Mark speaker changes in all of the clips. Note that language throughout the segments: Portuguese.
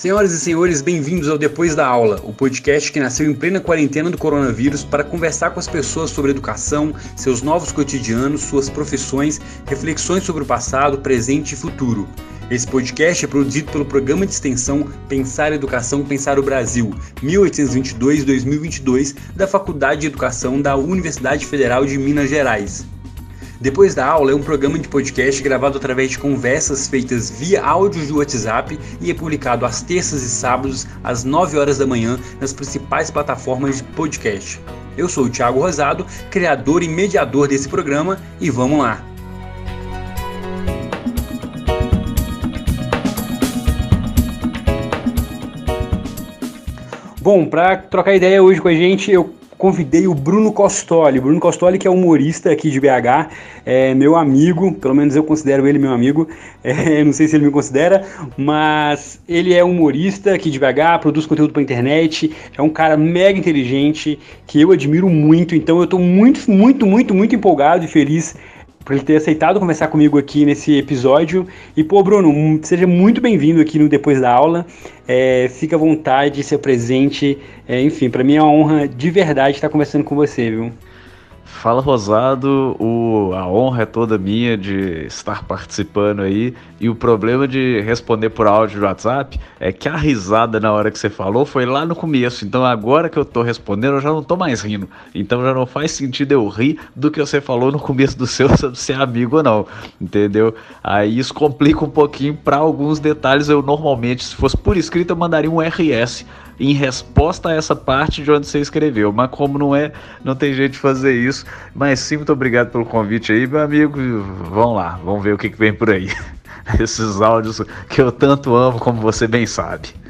Speaker 1: Senhoras e senhores, bem-vindos ao Depois da Aula, o podcast que nasceu em plena quarentena do coronavírus para conversar com as pessoas sobre educação, seus novos cotidianos, suas profissões, reflexões sobre o passado, presente e futuro. Esse podcast é produzido pelo programa de extensão Pensar Educação, Pensar o Brasil, 1822-2022, da Faculdade de Educação da Universidade Federal de Minas Gerais. Depois da aula é um programa de podcast gravado através de conversas feitas via áudio do WhatsApp e é publicado às terças e sábados às 9 horas da manhã nas principais plataformas de podcast. Eu sou o Thiago Rosado, criador e mediador desse programa e vamos lá. Bom, para trocar ideia hoje com a gente, eu convidei o Bruno Costoli. Bruno Costoli, que é humorista aqui de BH, é meu amigo, pelo menos eu considero ele meu amigo. É, não sei se ele me considera, mas ele é humorista aqui de BH, produz conteúdo para internet, é um cara mega inteligente que eu admiro muito. Então eu estou muito, muito, muito, muito empolgado e feliz por ele ter aceitado conversar comigo aqui nesse episódio. E, pô, Bruno, seja muito bem-vindo aqui no Depois da Aula. É, fica à vontade, ser presente. É, enfim, para mim é uma honra de verdade estar conversando com você, viu?
Speaker 2: Fala Rosado, o, a honra é toda minha de estar participando aí. E o problema de responder por áudio do WhatsApp é que a risada na hora que você falou foi lá no começo. Então agora que eu tô respondendo, eu já não tô mais rindo. Então já não faz sentido eu rir do que você falou no começo do seu se é amigo ou não. Entendeu? Aí isso complica um pouquinho para alguns detalhes. Eu normalmente, se fosse por escrito, eu mandaria um RS em resposta a essa parte de onde você escreveu. Mas como não é, não tem jeito de fazer isso. Mas sim, muito obrigado pelo convite aí, meu amigo. Vamos lá, vamos ver o que, que vem por aí. Esses áudios que eu tanto amo, como você bem sabe.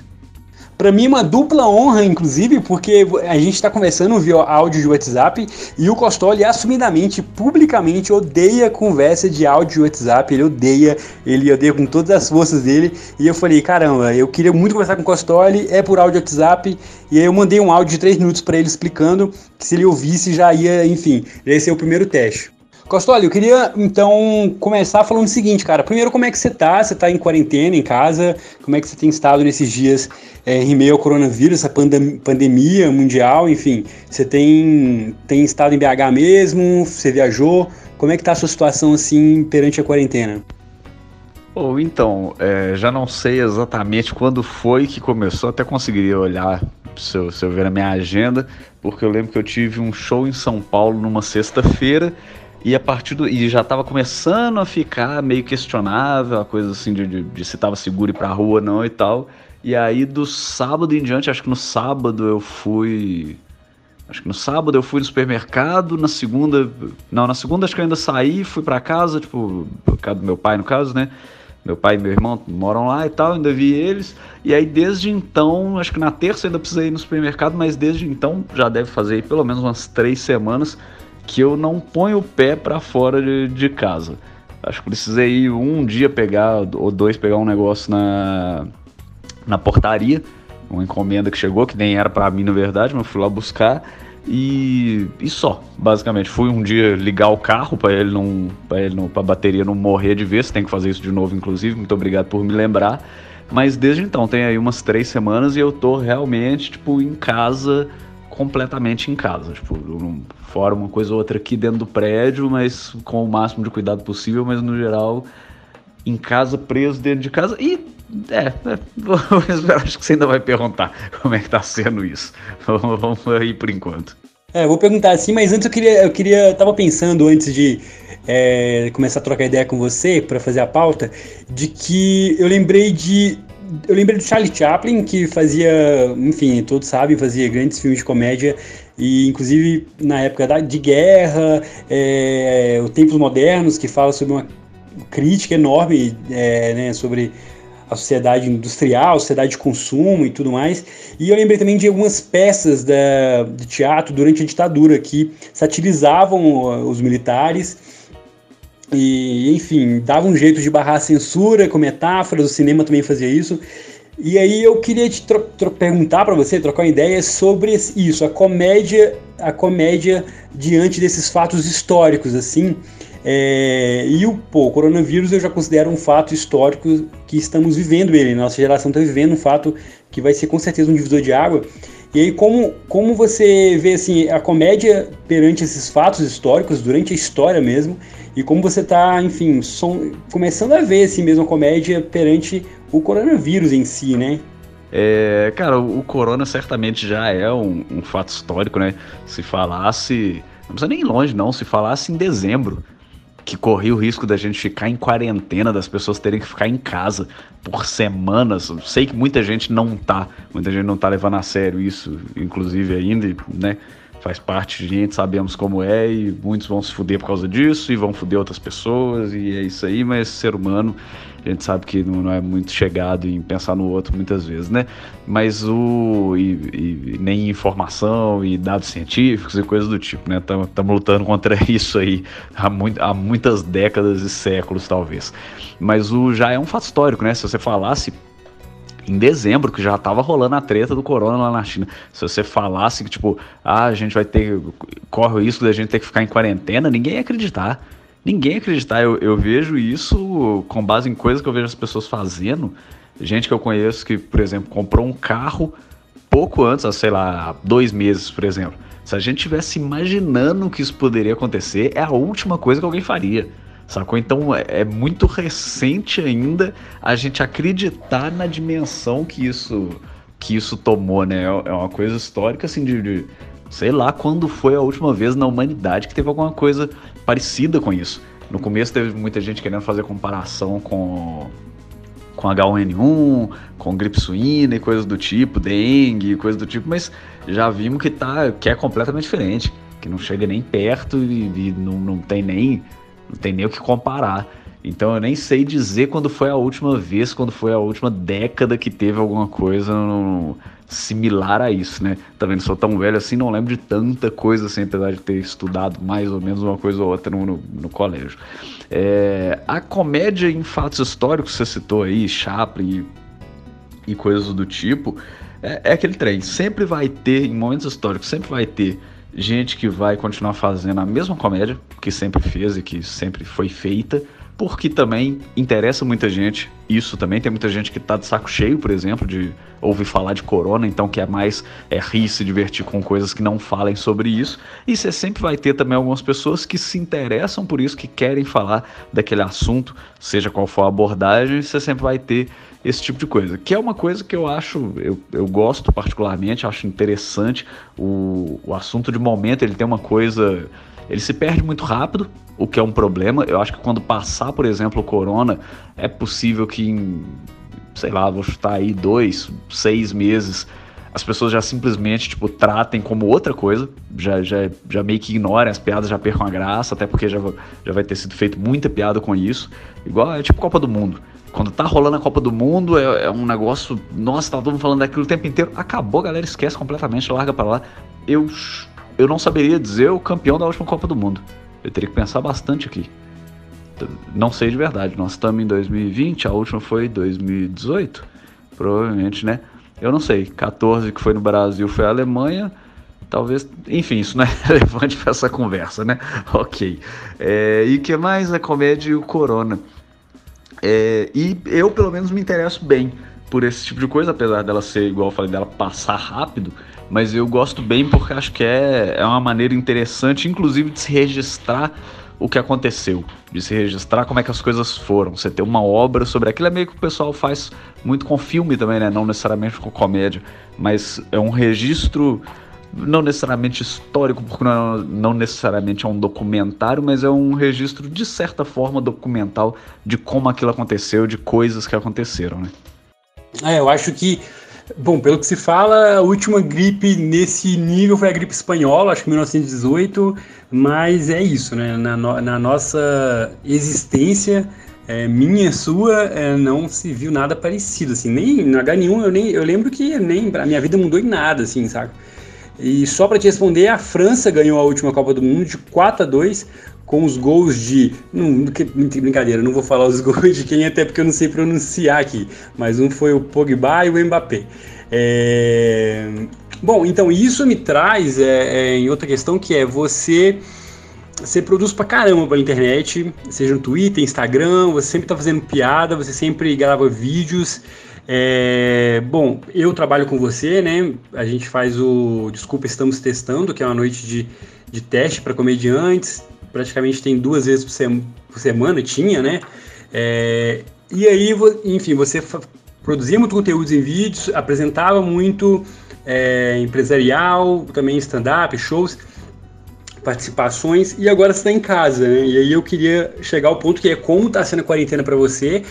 Speaker 1: Para mim uma dupla honra, inclusive, porque a gente está conversando via áudio de WhatsApp e o Costoli assumidamente, publicamente, odeia conversa de áudio de WhatsApp. Ele odeia, ele odeia com todas as forças dele. E eu falei, caramba, eu queria muito conversar com o Costoli, é por áudio WhatsApp. E aí eu mandei um áudio de 3 minutos para ele explicando que se ele ouvisse já ia, enfim, esse é o primeiro teste. Costoli, eu queria então começar falando o seguinte, cara. Primeiro, como é que você tá? Você tá em quarentena, em casa? Como é que você tem estado nesses dias é, em meio ao coronavírus, essa pandem pandemia mundial, enfim? Você tem, tem estado em BH mesmo? Você viajou? Como é que tá a sua situação assim perante a quarentena?
Speaker 2: Ou oh, então, é, já não sei exatamente quando foi que começou, até conseguiria olhar se eu, se eu ver a minha agenda, porque eu lembro que eu tive um show em São Paulo numa sexta-feira e a partir do. E já tava começando a ficar meio questionável, a coisa assim de, de, de se tava seguro ir pra rua ou não e tal. E aí do sábado em diante, acho que no sábado eu fui. Acho que no sábado eu fui no supermercado, na segunda. Não, na segunda acho que eu ainda saí, fui para casa, tipo, por causa do meu pai no caso, né? Meu pai e meu irmão moram lá e tal, ainda vi eles. E aí desde então, acho que na terça ainda precisei ir no supermercado, mas desde então já deve fazer pelo menos umas três semanas que eu não ponho o pé para fora de, de, casa. Acho que precisei ir um dia pegar, ou dois pegar um negócio na, na portaria, uma encomenda que chegou, que nem era para mim na verdade, mas fui lá buscar. E, e só, basicamente. Fui um dia ligar o carro para ele não. para não. pra bateria não morrer de vez. Tem que fazer isso de novo, inclusive. Muito obrigado por me lembrar. Mas desde então, tem aí umas três semanas e eu tô realmente, tipo, em casa completamente em casa. Tipo, fora uma coisa ou outra aqui dentro do prédio, mas com o máximo de cuidado possível, mas no geral em casa, preso dentro de casa. E é, é acho que você ainda vai perguntar como é que tá sendo isso. Vamos aí por enquanto.
Speaker 1: É, vou perguntar assim, mas antes eu queria, eu queria, tava pensando antes de é, começar a trocar ideia com você para fazer a pauta, de que eu lembrei de eu lembrei do Charlie Chaplin, que fazia, enfim, todos sabem, fazia grandes filmes de comédia, e inclusive na época da, de guerra, é, o Tempos Modernos, que fala sobre uma crítica enorme é, né, sobre a sociedade industrial, a sociedade de consumo e tudo mais. E eu lembrei também de algumas peças da, de teatro durante a ditadura que satirizavam os militares e, enfim, dava um jeito de barrar a censura com metáforas, o cinema também fazia isso. E aí eu queria te perguntar para você, trocar uma ideia sobre isso, a comédia, a comédia diante desses fatos históricos, assim. É, e o, pô, o coronavírus eu já considero um fato histórico que estamos vivendo ele. Nossa geração está vivendo um fato que vai ser com certeza um divisor de água. E aí, como, como você vê assim, a comédia perante esses fatos históricos, durante a história mesmo, e como você está, enfim, som, começando a ver assim mesmo a comédia perante o coronavírus em si, né?
Speaker 2: É, cara, o corona certamente já é um, um fato histórico, né? Se falasse, não precisa nem ir longe não, se falasse em dezembro, que corria o risco da gente ficar em quarentena, das pessoas terem que ficar em casa por semanas. Sei que muita gente não tá, muita gente não tá levando a sério isso, inclusive ainda, né? Faz parte de gente, sabemos como é, e muitos vão se fuder por causa disso, e vão fuder outras pessoas, e é isso aí, mas ser humano a gente sabe que não, não, é muito chegado em pensar no outro muitas vezes, né? Mas o. E, e nem informação e dados científicos e coisas do tipo, né? Estamos lutando contra isso aí há, muito, há muitas décadas e séculos, talvez. Mas o já é um fato histórico, né? Se você falasse em dezembro, que já tava rolando a treta do corona lá na China. Se você falasse que, tipo, ah, a gente vai ter. corre o risco da gente ter que ficar em quarentena, ninguém ia acreditar ninguém acreditar. Eu, eu vejo isso com base em coisas que eu vejo as pessoas fazendo. Gente que eu conheço que, por exemplo, comprou um carro pouco antes, sei lá, dois meses, por exemplo. Se a gente tivesse imaginando que isso poderia acontecer, é a última coisa que alguém faria. Sacou? Então é, é muito recente ainda a gente acreditar na dimensão que isso que isso tomou, né? É, é uma coisa histórica assim de, de sei lá quando foi a última vez na humanidade que teve alguma coisa parecida com isso. No começo teve muita gente querendo fazer comparação com com H1N1, com gripe suína e coisas do tipo, dengue, coisas do tipo, mas já vimos que tá que é completamente diferente, que não chega nem perto e, e não, não tem nem não tem nem o que comparar. Então eu nem sei dizer quando foi a última vez, quando foi a última década que teve alguma coisa no, similar a isso, né? Também não sou tão velho assim, não lembro de tanta coisa assim, apesar de ter estudado mais ou menos uma coisa ou outra no, no, no colégio. É, a comédia em fatos históricos, você citou aí, Chaplin e, e coisas do tipo, é, é aquele trem. Sempre vai ter, em momentos históricos, sempre vai ter gente que vai continuar fazendo a mesma comédia que sempre fez e que sempre foi feita porque também interessa muita gente. Isso também tem muita gente que tá de saco cheio, por exemplo, de ouvir falar de corona, então quer mais é rir, se divertir com coisas que não falem sobre isso. E você sempre vai ter também algumas pessoas que se interessam por isso, que querem falar daquele assunto, seja qual for a abordagem, você sempre vai ter esse tipo de coisa. Que é uma coisa que eu acho, eu, eu gosto particularmente, acho interessante. O, o assunto de momento, ele tem uma coisa ele se perde muito rápido, o que é um problema. Eu acho que quando passar, por exemplo, o corona, é possível que em, sei lá, vou chutar aí dois, seis meses, as pessoas já simplesmente, tipo, tratem como outra coisa, já, já, já meio que ignorem as piadas, já percam a graça, até porque já, já vai ter sido feito muita piada com isso. Igual, é tipo Copa do Mundo. Quando tá rolando a Copa do Mundo, é, é um negócio. Nossa, tá todo mundo falando daquilo o tempo inteiro. Acabou, galera esquece completamente, larga para lá. Eu eu não saberia dizer o campeão da última Copa do Mundo. Eu teria que pensar bastante aqui. Não sei de verdade. Nós estamos em 2020, a última foi 2018, provavelmente, né? Eu não sei. 14 que foi no Brasil foi a Alemanha. Talvez, enfim, isso não é relevante para essa conversa, né? Ok. É, e que mais? A comédia e o Corona. É, e eu, pelo menos, me interesso bem por esse tipo de coisa, apesar dela ser, igual eu falei, dela passar rápido mas eu gosto bem porque acho que é, é uma maneira interessante, inclusive, de se registrar o que aconteceu, de se registrar como é que as coisas foram. Você ter uma obra sobre aquilo é meio que o pessoal faz muito com filme também, né? Não necessariamente com comédia, mas é um registro não necessariamente histórico, porque não, não necessariamente é um documentário, mas é um registro de certa forma documental de como aquilo aconteceu, de coisas que aconteceram, né?
Speaker 1: É, eu acho que Bom, pelo que se fala, a última gripe nesse nível foi a gripe espanhola, acho que 1918, mas é isso, né? Na, no, na nossa existência, é, minha sua, é, não se viu nada parecido, assim, nem no H1 eu, nem, eu lembro que nem a minha vida mudou em nada, assim, sabe? E só para te responder, a França ganhou a última Copa do Mundo de 4 a 2 com os gols de. Não, que, brincadeira, não vou falar os gols de quem, até porque eu não sei pronunciar aqui. Mas um foi o Pogba e o Mbappé. É... Bom, então isso me traz é, é, em outra questão que é você. você produz pra caramba pela internet, seja no Twitter, Instagram, você sempre tá fazendo piada, você sempre grava vídeos. É, bom, eu trabalho com você, né? A gente faz o Desculpa, estamos testando, que é uma noite de, de teste para comediantes. Praticamente tem duas vezes por, sema, por semana, tinha, né? É, e aí, enfim, você produzia muito conteúdos em vídeos, apresentava muito é, empresarial, também stand-up, shows participações e agora você está em casa, né? E aí eu queria chegar ao ponto que é como está sendo a quarentena para você.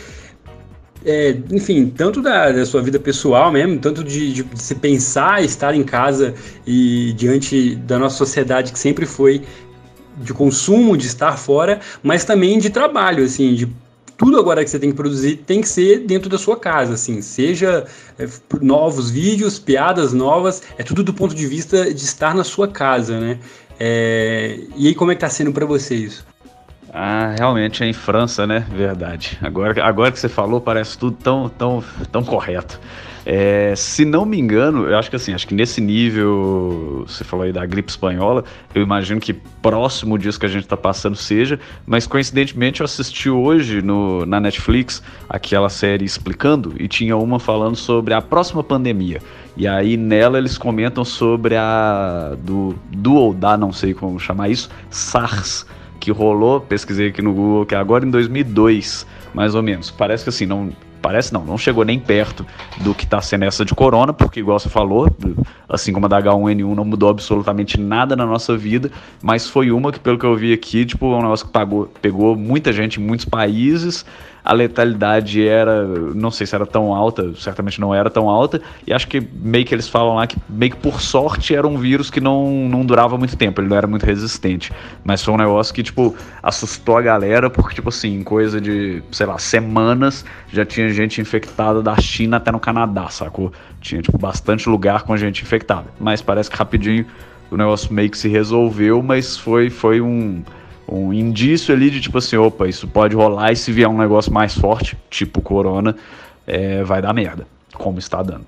Speaker 1: É, enfim, tanto da, da, sua vida pessoal mesmo, tanto de, de, se pensar estar em casa e diante da nossa sociedade que sempre foi de consumo, de estar fora, mas também de trabalho, assim, de tudo agora que você tem que produzir tem que ser dentro da sua casa, assim, seja é, novos vídeos, piadas novas, é tudo do ponto de vista de estar na sua casa, né? É, e aí, como é que tá sendo para você isso?
Speaker 2: Ah, realmente é em França, né? Verdade. Agora, agora que você falou, parece tudo tão, tão, tão correto. É, se não me engano, eu acho que assim, acho que nesse nível, você falou aí da gripe espanhola, eu imagino que próximo disso que a gente está passando seja, mas coincidentemente eu assisti hoje no, na Netflix aquela série explicando e tinha uma falando sobre a próxima pandemia. E aí nela eles comentam sobre a do, do ou da, não sei como chamar isso, SARS, que rolou, pesquisei aqui no Google, que é agora em 2002, mais ou menos. Parece que assim, não parece não, não chegou nem perto do que está sendo essa de corona, porque igual você falou, assim como a da H1N1 não mudou absolutamente nada na nossa vida, mas foi uma que, pelo que eu vi aqui, tipo, é um negócio que pagou, pegou muita gente em muitos países, a letalidade era, não sei se era tão alta, certamente não era tão alta, e acho que meio que eles falam lá que meio que por sorte era um vírus que não, não durava muito tempo, ele não era muito resistente, mas foi um negócio que, tipo, assustou a galera, porque, tipo assim, em coisa de, sei lá, semanas, já tinha gente infectada da China até no Canadá, sacou? Tinha, tipo, bastante lugar com gente infectada, mas parece que rapidinho o negócio meio que se resolveu, mas foi, foi um um indício ali de tipo assim, opa, isso pode rolar e se vier um negócio mais forte, tipo corona, é, vai dar merda, como está dando.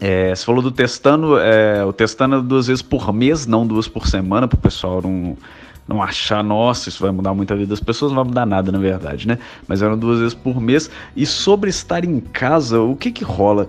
Speaker 2: É, você falou do testando, é, o testando é duas vezes por mês, não duas por semana, para o pessoal não, não achar, nossa, isso vai mudar muito a vida das pessoas, não vai mudar nada na verdade, né? Mas eram duas vezes por mês. E sobre estar em casa, o que que rola?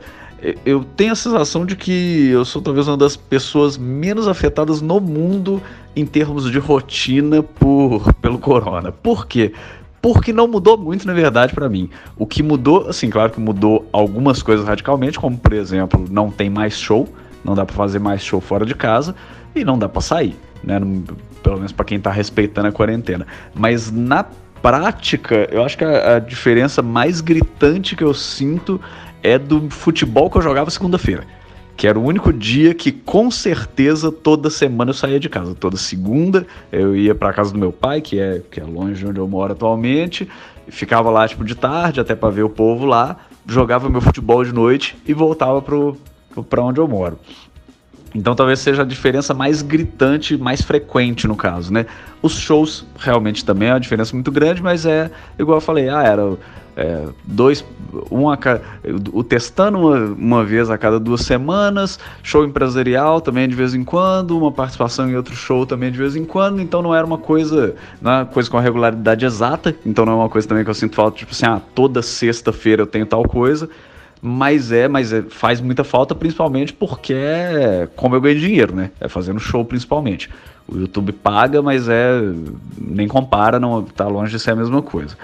Speaker 2: Eu tenho a sensação de que eu sou talvez uma das pessoas menos afetadas no mundo em termos de rotina por pelo corona. Por quê? Porque não mudou muito, na verdade, para mim. O que mudou, assim, claro que mudou algumas coisas radicalmente, como por exemplo, não tem mais show, não dá para fazer mais show fora de casa e não dá para sair, né? Pelo menos para quem tá respeitando a quarentena. Mas na prática, eu acho que a, a diferença mais gritante que eu sinto é do futebol que eu jogava segunda-feira. Que era o único dia que com certeza toda semana eu saía de casa. Toda segunda eu ia para casa do meu pai, que é, que é longe de onde eu moro atualmente, ficava lá tipo de tarde até para ver o povo lá, jogava meu futebol de noite e voltava para onde eu moro. Então talvez seja a diferença mais gritante, mais frequente no caso, né? Os shows realmente também é uma diferença muito grande, mas é igual eu falei, ah, era é, dois, um a, o testando uma, uma vez a cada duas semanas, show empresarial também de vez em quando, uma participação em outro show também de vez em quando, então não era uma coisa, não é coisa com a regularidade exata, então não é uma coisa também que eu sinto falta, tipo assim, ah, toda sexta-feira eu tenho tal coisa, mas é, mas é, faz muita falta principalmente porque é como eu ganho dinheiro, né? É fazendo show principalmente. O YouTube paga, mas é nem compara, não tá longe de ser a mesma coisa.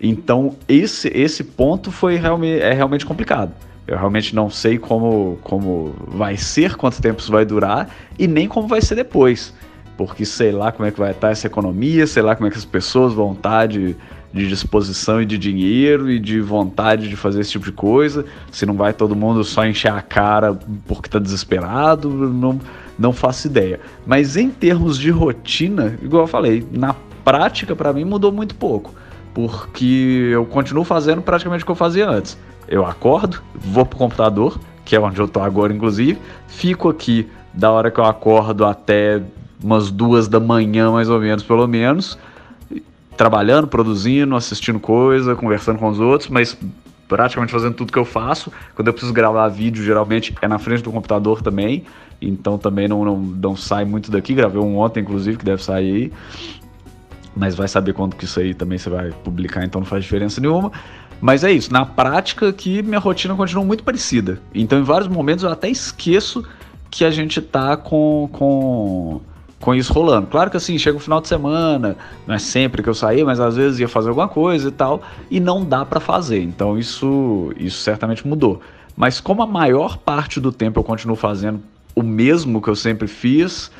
Speaker 2: Então, esse, esse ponto foi realmente, é realmente complicado. Eu realmente não sei como, como vai ser, quanto tempo isso vai durar e nem como vai ser depois. Porque sei lá como é que vai estar essa economia, sei lá como é que as pessoas vão estar de, de disposição e de dinheiro e de vontade de fazer esse tipo de coisa. Se não vai todo mundo só encher a cara porque está desesperado, não, não faço ideia. Mas em termos de rotina, igual eu falei, na prática para mim mudou muito pouco porque eu continuo fazendo praticamente o que eu fazia antes. Eu acordo, vou pro computador, que é onde eu tô agora, inclusive, fico aqui da hora que eu acordo até umas duas da manhã, mais ou menos, pelo menos, trabalhando, produzindo, assistindo coisa, conversando com os outros, mas praticamente fazendo tudo que eu faço. Quando eu preciso gravar vídeo, geralmente é na frente do computador também. Então também não, não, não sai muito daqui. Gravei um ontem, inclusive, que deve sair. Mas vai saber quando que isso aí também você vai publicar, então não faz diferença nenhuma. Mas é isso, na prática que minha rotina continua muito parecida. Então em vários momentos eu até esqueço que a gente tá com, com com isso rolando. Claro que assim, chega o final de semana, não é sempre que eu saía, mas às vezes ia fazer alguma coisa e tal, e não dá para fazer. Então isso, isso certamente mudou. Mas como a maior parte do tempo eu continuo fazendo o mesmo que eu sempre fiz,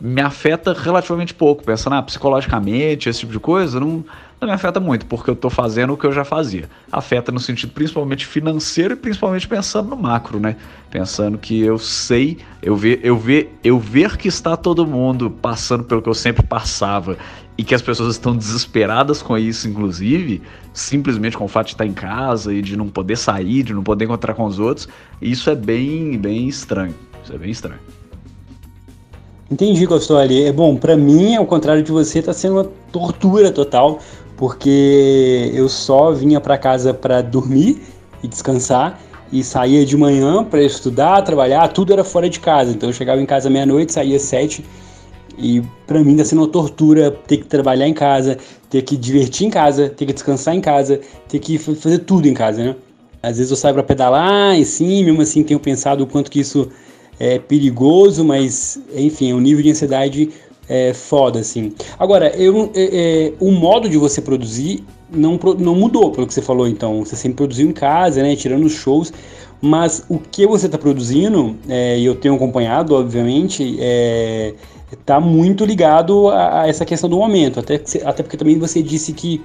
Speaker 2: me afeta relativamente pouco. Pensando ah, psicologicamente, esse tipo de coisa, não, não me afeta muito, porque eu estou fazendo o que eu já fazia. Afeta no sentido principalmente financeiro e principalmente pensando no macro, né? Pensando que eu sei, eu ver, eu ver, eu ver que está todo mundo passando pelo que eu sempre passava e que as pessoas estão desesperadas com isso, inclusive, simplesmente com o fato de estar em casa e de não poder sair, de não poder encontrar com os outros, isso é bem, bem estranho. Isso é bem estranho.
Speaker 1: Entendi, Costoli. É bom, para mim, ao contrário de você, tá sendo uma tortura total, porque eu só vinha para casa para dormir e descansar e saía de manhã para estudar, trabalhar, tudo era fora de casa. Então eu chegava em casa meia-noite, saía sete e para mim tá sendo uma tortura ter que trabalhar em casa, ter que divertir em casa, ter que descansar em casa, ter que fazer tudo em casa, né? Às vezes eu saio para pedalar e sim, mesmo assim tenho pensado o quanto que isso é perigoso, mas enfim, é um nível de ansiedade é, foda, assim. Agora, eu, é, é, o modo de você produzir não, não mudou, pelo que você falou, então. Você sempre produziu em casa, né? Tirando os shows. Mas o que você está produzindo, é, e eu tenho acompanhado, obviamente, é, tá muito ligado a, a, essa questão do momento. Até, até porque também você disse que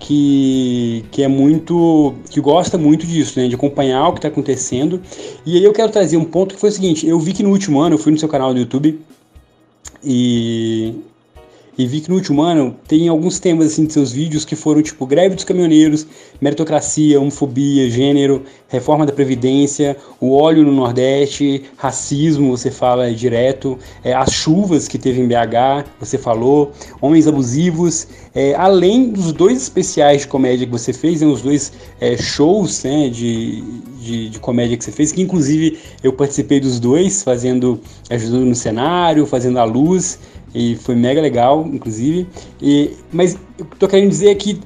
Speaker 1: que, que é muito. que gosta muito disso, né? De acompanhar o que está acontecendo. E aí eu quero trazer um ponto que foi o seguinte: eu vi que no último ano, eu fui no seu canal do YouTube e e vi que no último ano tem alguns temas assim de seus vídeos que foram tipo greve dos caminhoneiros, meritocracia, homofobia, gênero, reforma da previdência, o óleo no Nordeste, racismo, você fala direto, é, as chuvas que teve em BH, você falou, homens abusivos, é, além dos dois especiais de comédia que você fez, né, os dois é, shows né, de, de, de, comédia que você fez, que inclusive eu participei dos dois, fazendo, ajudando no cenário, fazendo a luz e foi mega legal, inclusive. E, mas eu tô querendo dizer que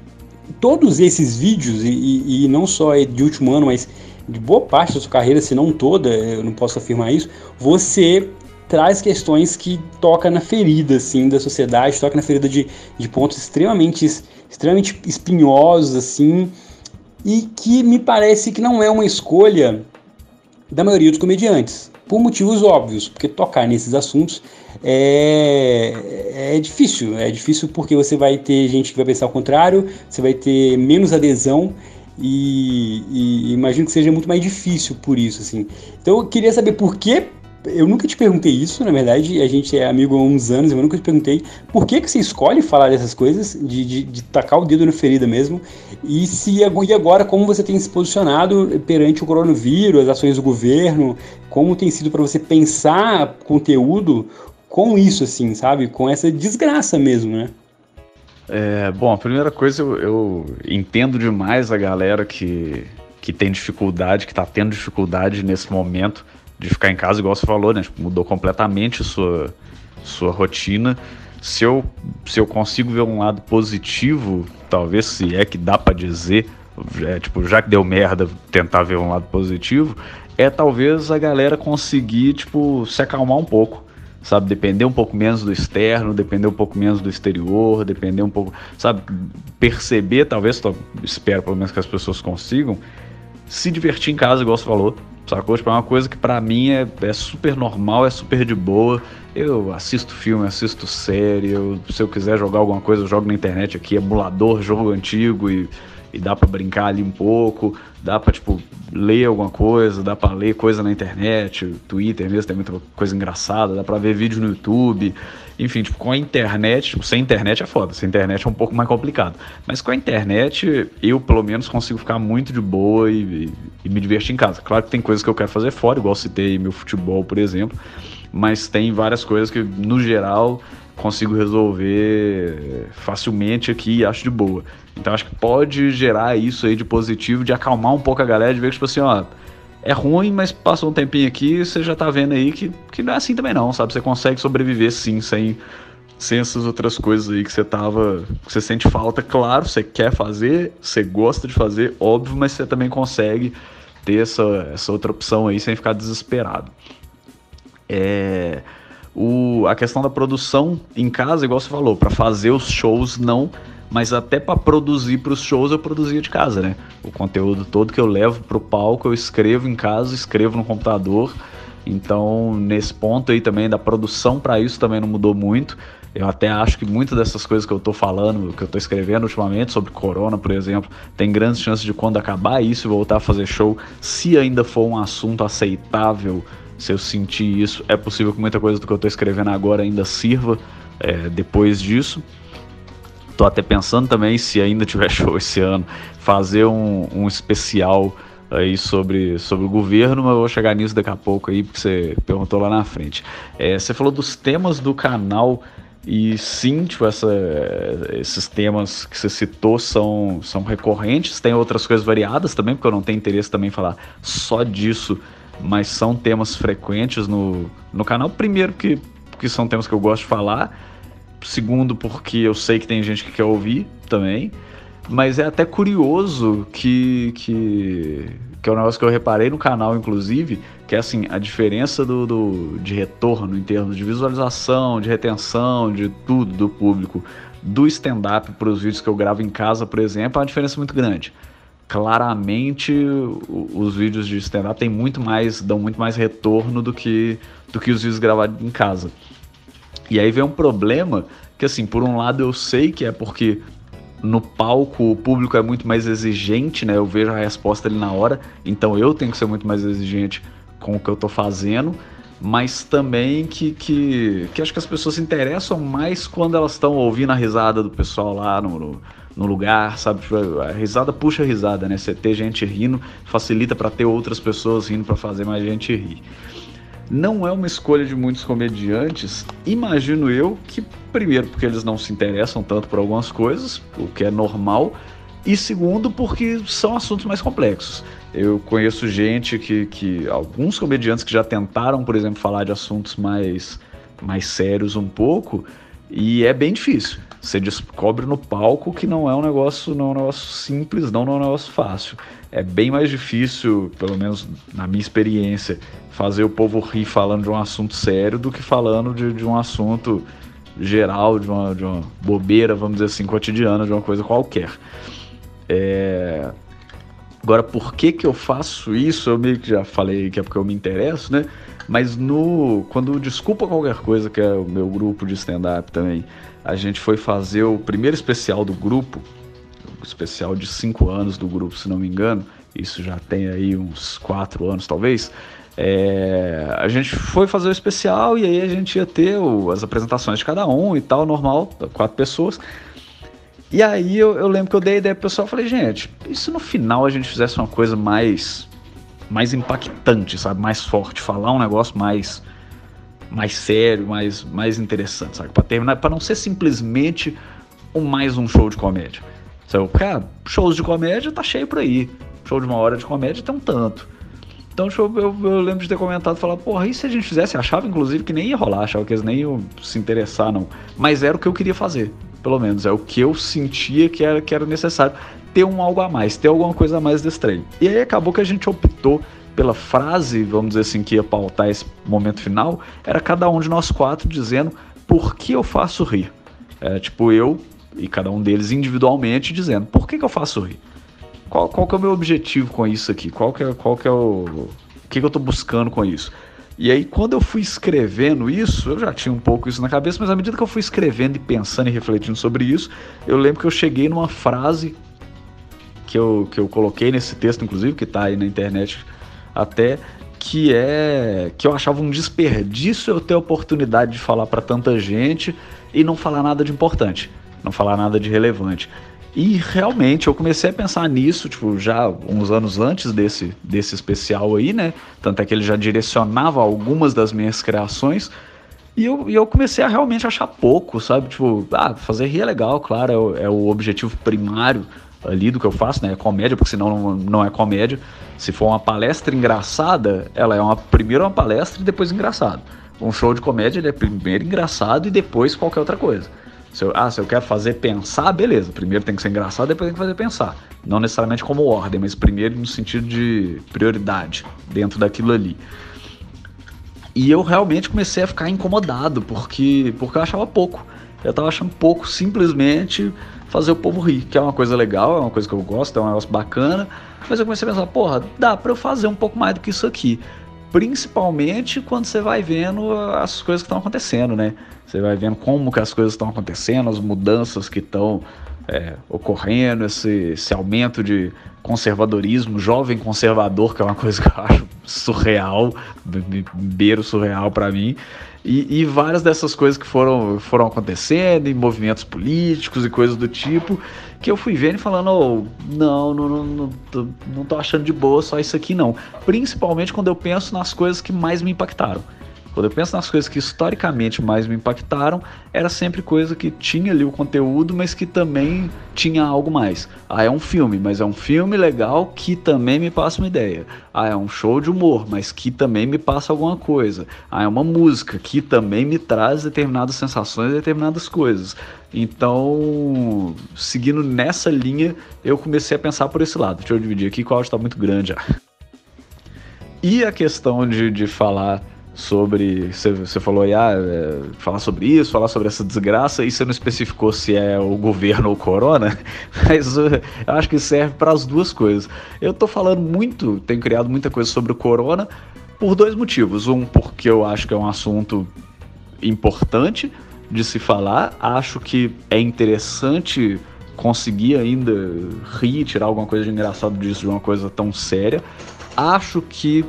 Speaker 1: todos esses vídeos, e, e, não só de último ano, mas de boa parte da sua carreira, se não toda, eu não posso afirmar isso, você traz questões que toca na ferida, assim, da sociedade, toca na ferida de, de pontos extremamente, extremamente espinhosos, assim, e que me parece que não é uma escolha da maioria dos comediantes, por motivos óbvios, porque tocar nesses assuntos é, é difícil. É difícil porque você vai ter gente que vai pensar o contrário, você vai ter menos adesão e, e, imagino que seja muito mais difícil por isso, assim. Então eu queria saber por que eu nunca te perguntei isso, na verdade, a gente é amigo há uns anos, eu nunca te perguntei por que, que você escolhe falar dessas coisas, de, de, de tacar o dedo na ferida mesmo, e se e agora como você tem se posicionado perante o coronavírus, as ações do governo, como tem sido para você pensar conteúdo com isso, assim, sabe? Com essa desgraça mesmo, né?
Speaker 2: É, bom, a primeira coisa, eu, eu, entendo demais a galera que, que tem dificuldade, que tá tendo dificuldade nesse momento de ficar em casa, igual você falou, né? Tipo, mudou completamente sua, sua rotina. Se eu, se eu consigo ver um lado positivo, talvez se é que dá para dizer, é, tipo, já que deu merda, tentar ver um lado positivo, é talvez a galera conseguir, tipo, se acalmar um pouco sabe? Depender um pouco menos do externo, depender um pouco menos do exterior, depender um pouco, sabe? Perceber, talvez, espero pelo menos que as pessoas consigam, se divertir em casa, igual você falou, sacou? Tipo, é uma coisa que para mim é, é super normal, é super de boa. Eu assisto filme, assisto série, eu, se eu quiser jogar alguma coisa, eu jogo na internet aqui, emulador, jogo antigo e e dá para brincar ali um pouco, dá para tipo ler alguma coisa, dá para ler coisa na internet, Twitter mesmo tem muita coisa engraçada, dá para ver vídeo no YouTube. Enfim, tipo, com a internet, tipo, sem internet é foda, sem internet é um pouco mais complicado. Mas com a internet, eu pelo menos consigo ficar muito de boa e, e, e me divertir em casa. Claro que tem coisas que eu quero fazer fora, igual citei meu futebol, por exemplo, mas tem várias coisas que, no geral, consigo resolver facilmente aqui e acho de boa. Então acho que pode gerar isso aí de positivo, de acalmar um pouco a galera, de ver que, tipo assim, ó, é ruim, mas passou um tempinho aqui, você já tá vendo aí que, que não é assim também não, sabe? Você consegue sobreviver sim, sem, sem essas outras coisas aí que você tava. que você sente falta, claro, você quer fazer, você gosta de fazer, óbvio, mas você também consegue ter essa, essa outra opção aí sem ficar desesperado. É. O, a questão da produção em casa, igual você falou, para fazer os shows não, mas até para produzir para os shows eu produzia de casa, né? O conteúdo todo que eu levo pro palco eu escrevo em casa, escrevo no computador. Então, nesse ponto aí também da produção para isso também não mudou muito. Eu até acho que muitas dessas coisas que eu tô falando, que eu tô escrevendo ultimamente sobre corona, por exemplo, tem grandes chances de quando acabar isso e voltar a fazer show, se ainda for um assunto aceitável se eu sentir isso, é possível que muita coisa do que eu estou escrevendo agora ainda sirva é, depois disso. Tô até pensando também, se ainda tiver show esse ano, fazer um, um especial aí sobre, sobre o governo, mas eu vou chegar nisso daqui a pouco aí, porque você perguntou lá na frente. É, você falou dos temas do canal e sim, tipo, essa, esses temas que você citou são, são recorrentes, tem outras coisas variadas também, porque eu não tenho interesse também em falar só disso mas são temas frequentes no, no canal. Primeiro, que, que são temas que eu gosto de falar. Segundo, porque eu sei que tem gente que quer ouvir também. Mas é até curioso que, que, que é um negócio que eu reparei no canal, inclusive, que é assim, a diferença do, do, de retorno em termos de visualização, de retenção, de tudo do público, do stand-up para os vídeos que eu gravo em casa, por exemplo, é uma diferença muito grande claramente os vídeos de stand-up tem muito mais, dão muito mais retorno do que, do que os vídeos gravados em casa. E aí vem um problema que assim, por um lado eu sei que é porque no palco o público é muito mais exigente, né? Eu vejo a resposta ali na hora, então eu tenho que ser muito mais exigente com o que eu tô fazendo, mas também que, que, que acho que as pessoas se interessam mais quando elas estão ouvindo a risada do pessoal lá no, no no lugar, sabe? A risada puxa a risada, né? Você ter gente rindo facilita para ter outras pessoas rindo para fazer mais gente rir. Não é uma escolha de muitos comediantes, imagino eu que, primeiro, porque eles não se interessam tanto por algumas coisas, o que é normal, e segundo, porque são assuntos mais complexos. Eu conheço gente que, que alguns comediantes que já tentaram, por exemplo, falar de assuntos mais, mais sérios um pouco, e é bem difícil. Você descobre no palco que não é um negócio, não é um negócio simples, não, não é um negócio fácil. É bem mais difícil, pelo menos na minha experiência, fazer o povo rir falando de um assunto sério do que falando de, de um assunto geral, de uma, de uma bobeira, vamos dizer assim, cotidiana, de uma coisa qualquer. É... Agora, por que que eu faço isso? Eu meio que já falei que é porque eu me interesso, né? Mas no quando Desculpa Qualquer Coisa, que é o meu grupo de stand-up também, a gente foi fazer o primeiro especial do grupo, o especial de cinco anos do grupo, se não me engano, isso já tem aí uns quatro anos talvez. É, a gente foi fazer o especial e aí a gente ia ter o, as apresentações de cada um e tal, normal, quatro pessoas. E aí eu, eu lembro que eu dei a ideia pro pessoal, falei, gente, e se no final a gente fizesse uma coisa mais mais impactante, sabe, mais forte, falar um negócio mais mais sério, mais, mais interessante, sabe? Para terminar, para não ser simplesmente um mais um show de comédia. Sabe? Cara, shows de comédia tá cheio por aí. Show de uma hora de comédia tem um tanto. Então eu, eu, eu lembro de ter comentado, falar, porra, e se a gente fizesse? Achava inclusive que nem ia rolar, achava que eles nem iam se interessar, não. Mas era o que eu queria fazer, pelo menos. É o que eu sentia que era, que era necessário. Ter um algo a mais, ter alguma coisa a mais desse trem. E aí acabou que a gente optou pela frase, vamos dizer assim, que ia pautar esse momento final, era cada um de nós quatro dizendo por que eu faço rir. É, tipo, eu e cada um deles individualmente dizendo por que, que eu faço rir. Qual, qual que é o meu objetivo com isso aqui? Qual que é, qual que é o... O que, que eu estou buscando com isso? E aí, quando eu fui escrevendo isso, eu já tinha um pouco isso na cabeça, mas à medida que eu fui escrevendo e pensando e refletindo sobre isso, eu lembro que eu cheguei numa frase que eu, que eu coloquei nesse texto, inclusive, que está aí na internet até que é que eu achava um desperdício eu ter a oportunidade de falar para tanta gente e não falar nada de importante, não falar nada de relevante. E realmente eu comecei a pensar nisso, tipo, já uns anos antes desse, desse especial aí, né? Tanto é que ele já direcionava algumas das minhas criações. E eu, e eu comecei a realmente achar pouco, sabe? Tipo, ah, fazer rir é legal, claro, é o, é o objetivo primário ali do que eu faço, né? É comédia, porque senão não, é comédia. Se for uma palestra engraçada, ela é uma primeiro uma palestra e depois engraçado. Um show de comédia ele é primeiro engraçado e depois qualquer outra coisa. Se eu, ah, se eu quero fazer pensar, beleza. Primeiro tem que ser engraçado, depois tem que fazer pensar. Não necessariamente como ordem, mas primeiro no sentido de prioridade dentro daquilo ali. E eu realmente comecei a ficar incomodado, porque, porque eu achava pouco. Eu tava achando pouco simplesmente fazer o povo rir, que é uma coisa legal, é uma coisa que eu gosto, é um negócio bacana. Mas eu comecei a pensar, porra, dá para eu fazer um pouco mais do que isso aqui. Principalmente quando você vai vendo as coisas que estão acontecendo, né? Você vai vendo como que as coisas estão acontecendo, as mudanças que estão é, ocorrendo, esse, esse aumento de conservadorismo, jovem conservador, que é uma coisa que eu acho surreal, beiro surreal para mim. E, e, várias dessas coisas que foram, foram acontecendo, em movimentos políticos e coisas do tipo, que eu fui vendo e falando, oh, não, não, não, não, tô, não tô achando de boa só isso aqui não. Principalmente quando eu penso nas coisas que mais me impactaram. Quando eu penso nas coisas que historicamente mais me impactaram, era sempre coisa que tinha ali o conteúdo, mas que também tinha algo mais. Ah, é um filme, mas é um filme legal que também me passa uma ideia. Ah, é um show de humor, mas que também me passa alguma coisa. Ah, é uma música que também me traz determinadas sensações, determinadas coisas. Então, seguindo nessa linha, eu comecei a pensar por esse lado. Deixa eu dividir aqui, que o áudio está muito grande já. E a questão de, de falar sobre. Você falou aí, ah, é, falar sobre isso, falar sobre essa desgraça, e você não especificou se é o governo ou o corona, mas uh, eu acho que serve para as duas coisas. Eu tô falando muito, tenho criado muita coisa sobre o corona por dois motivos. Um, porque eu acho que é um assunto importante de se falar, acho que é interessante conseguir ainda rir, tirar alguma coisa de engraçado disso de uma coisa tão séria. Acho que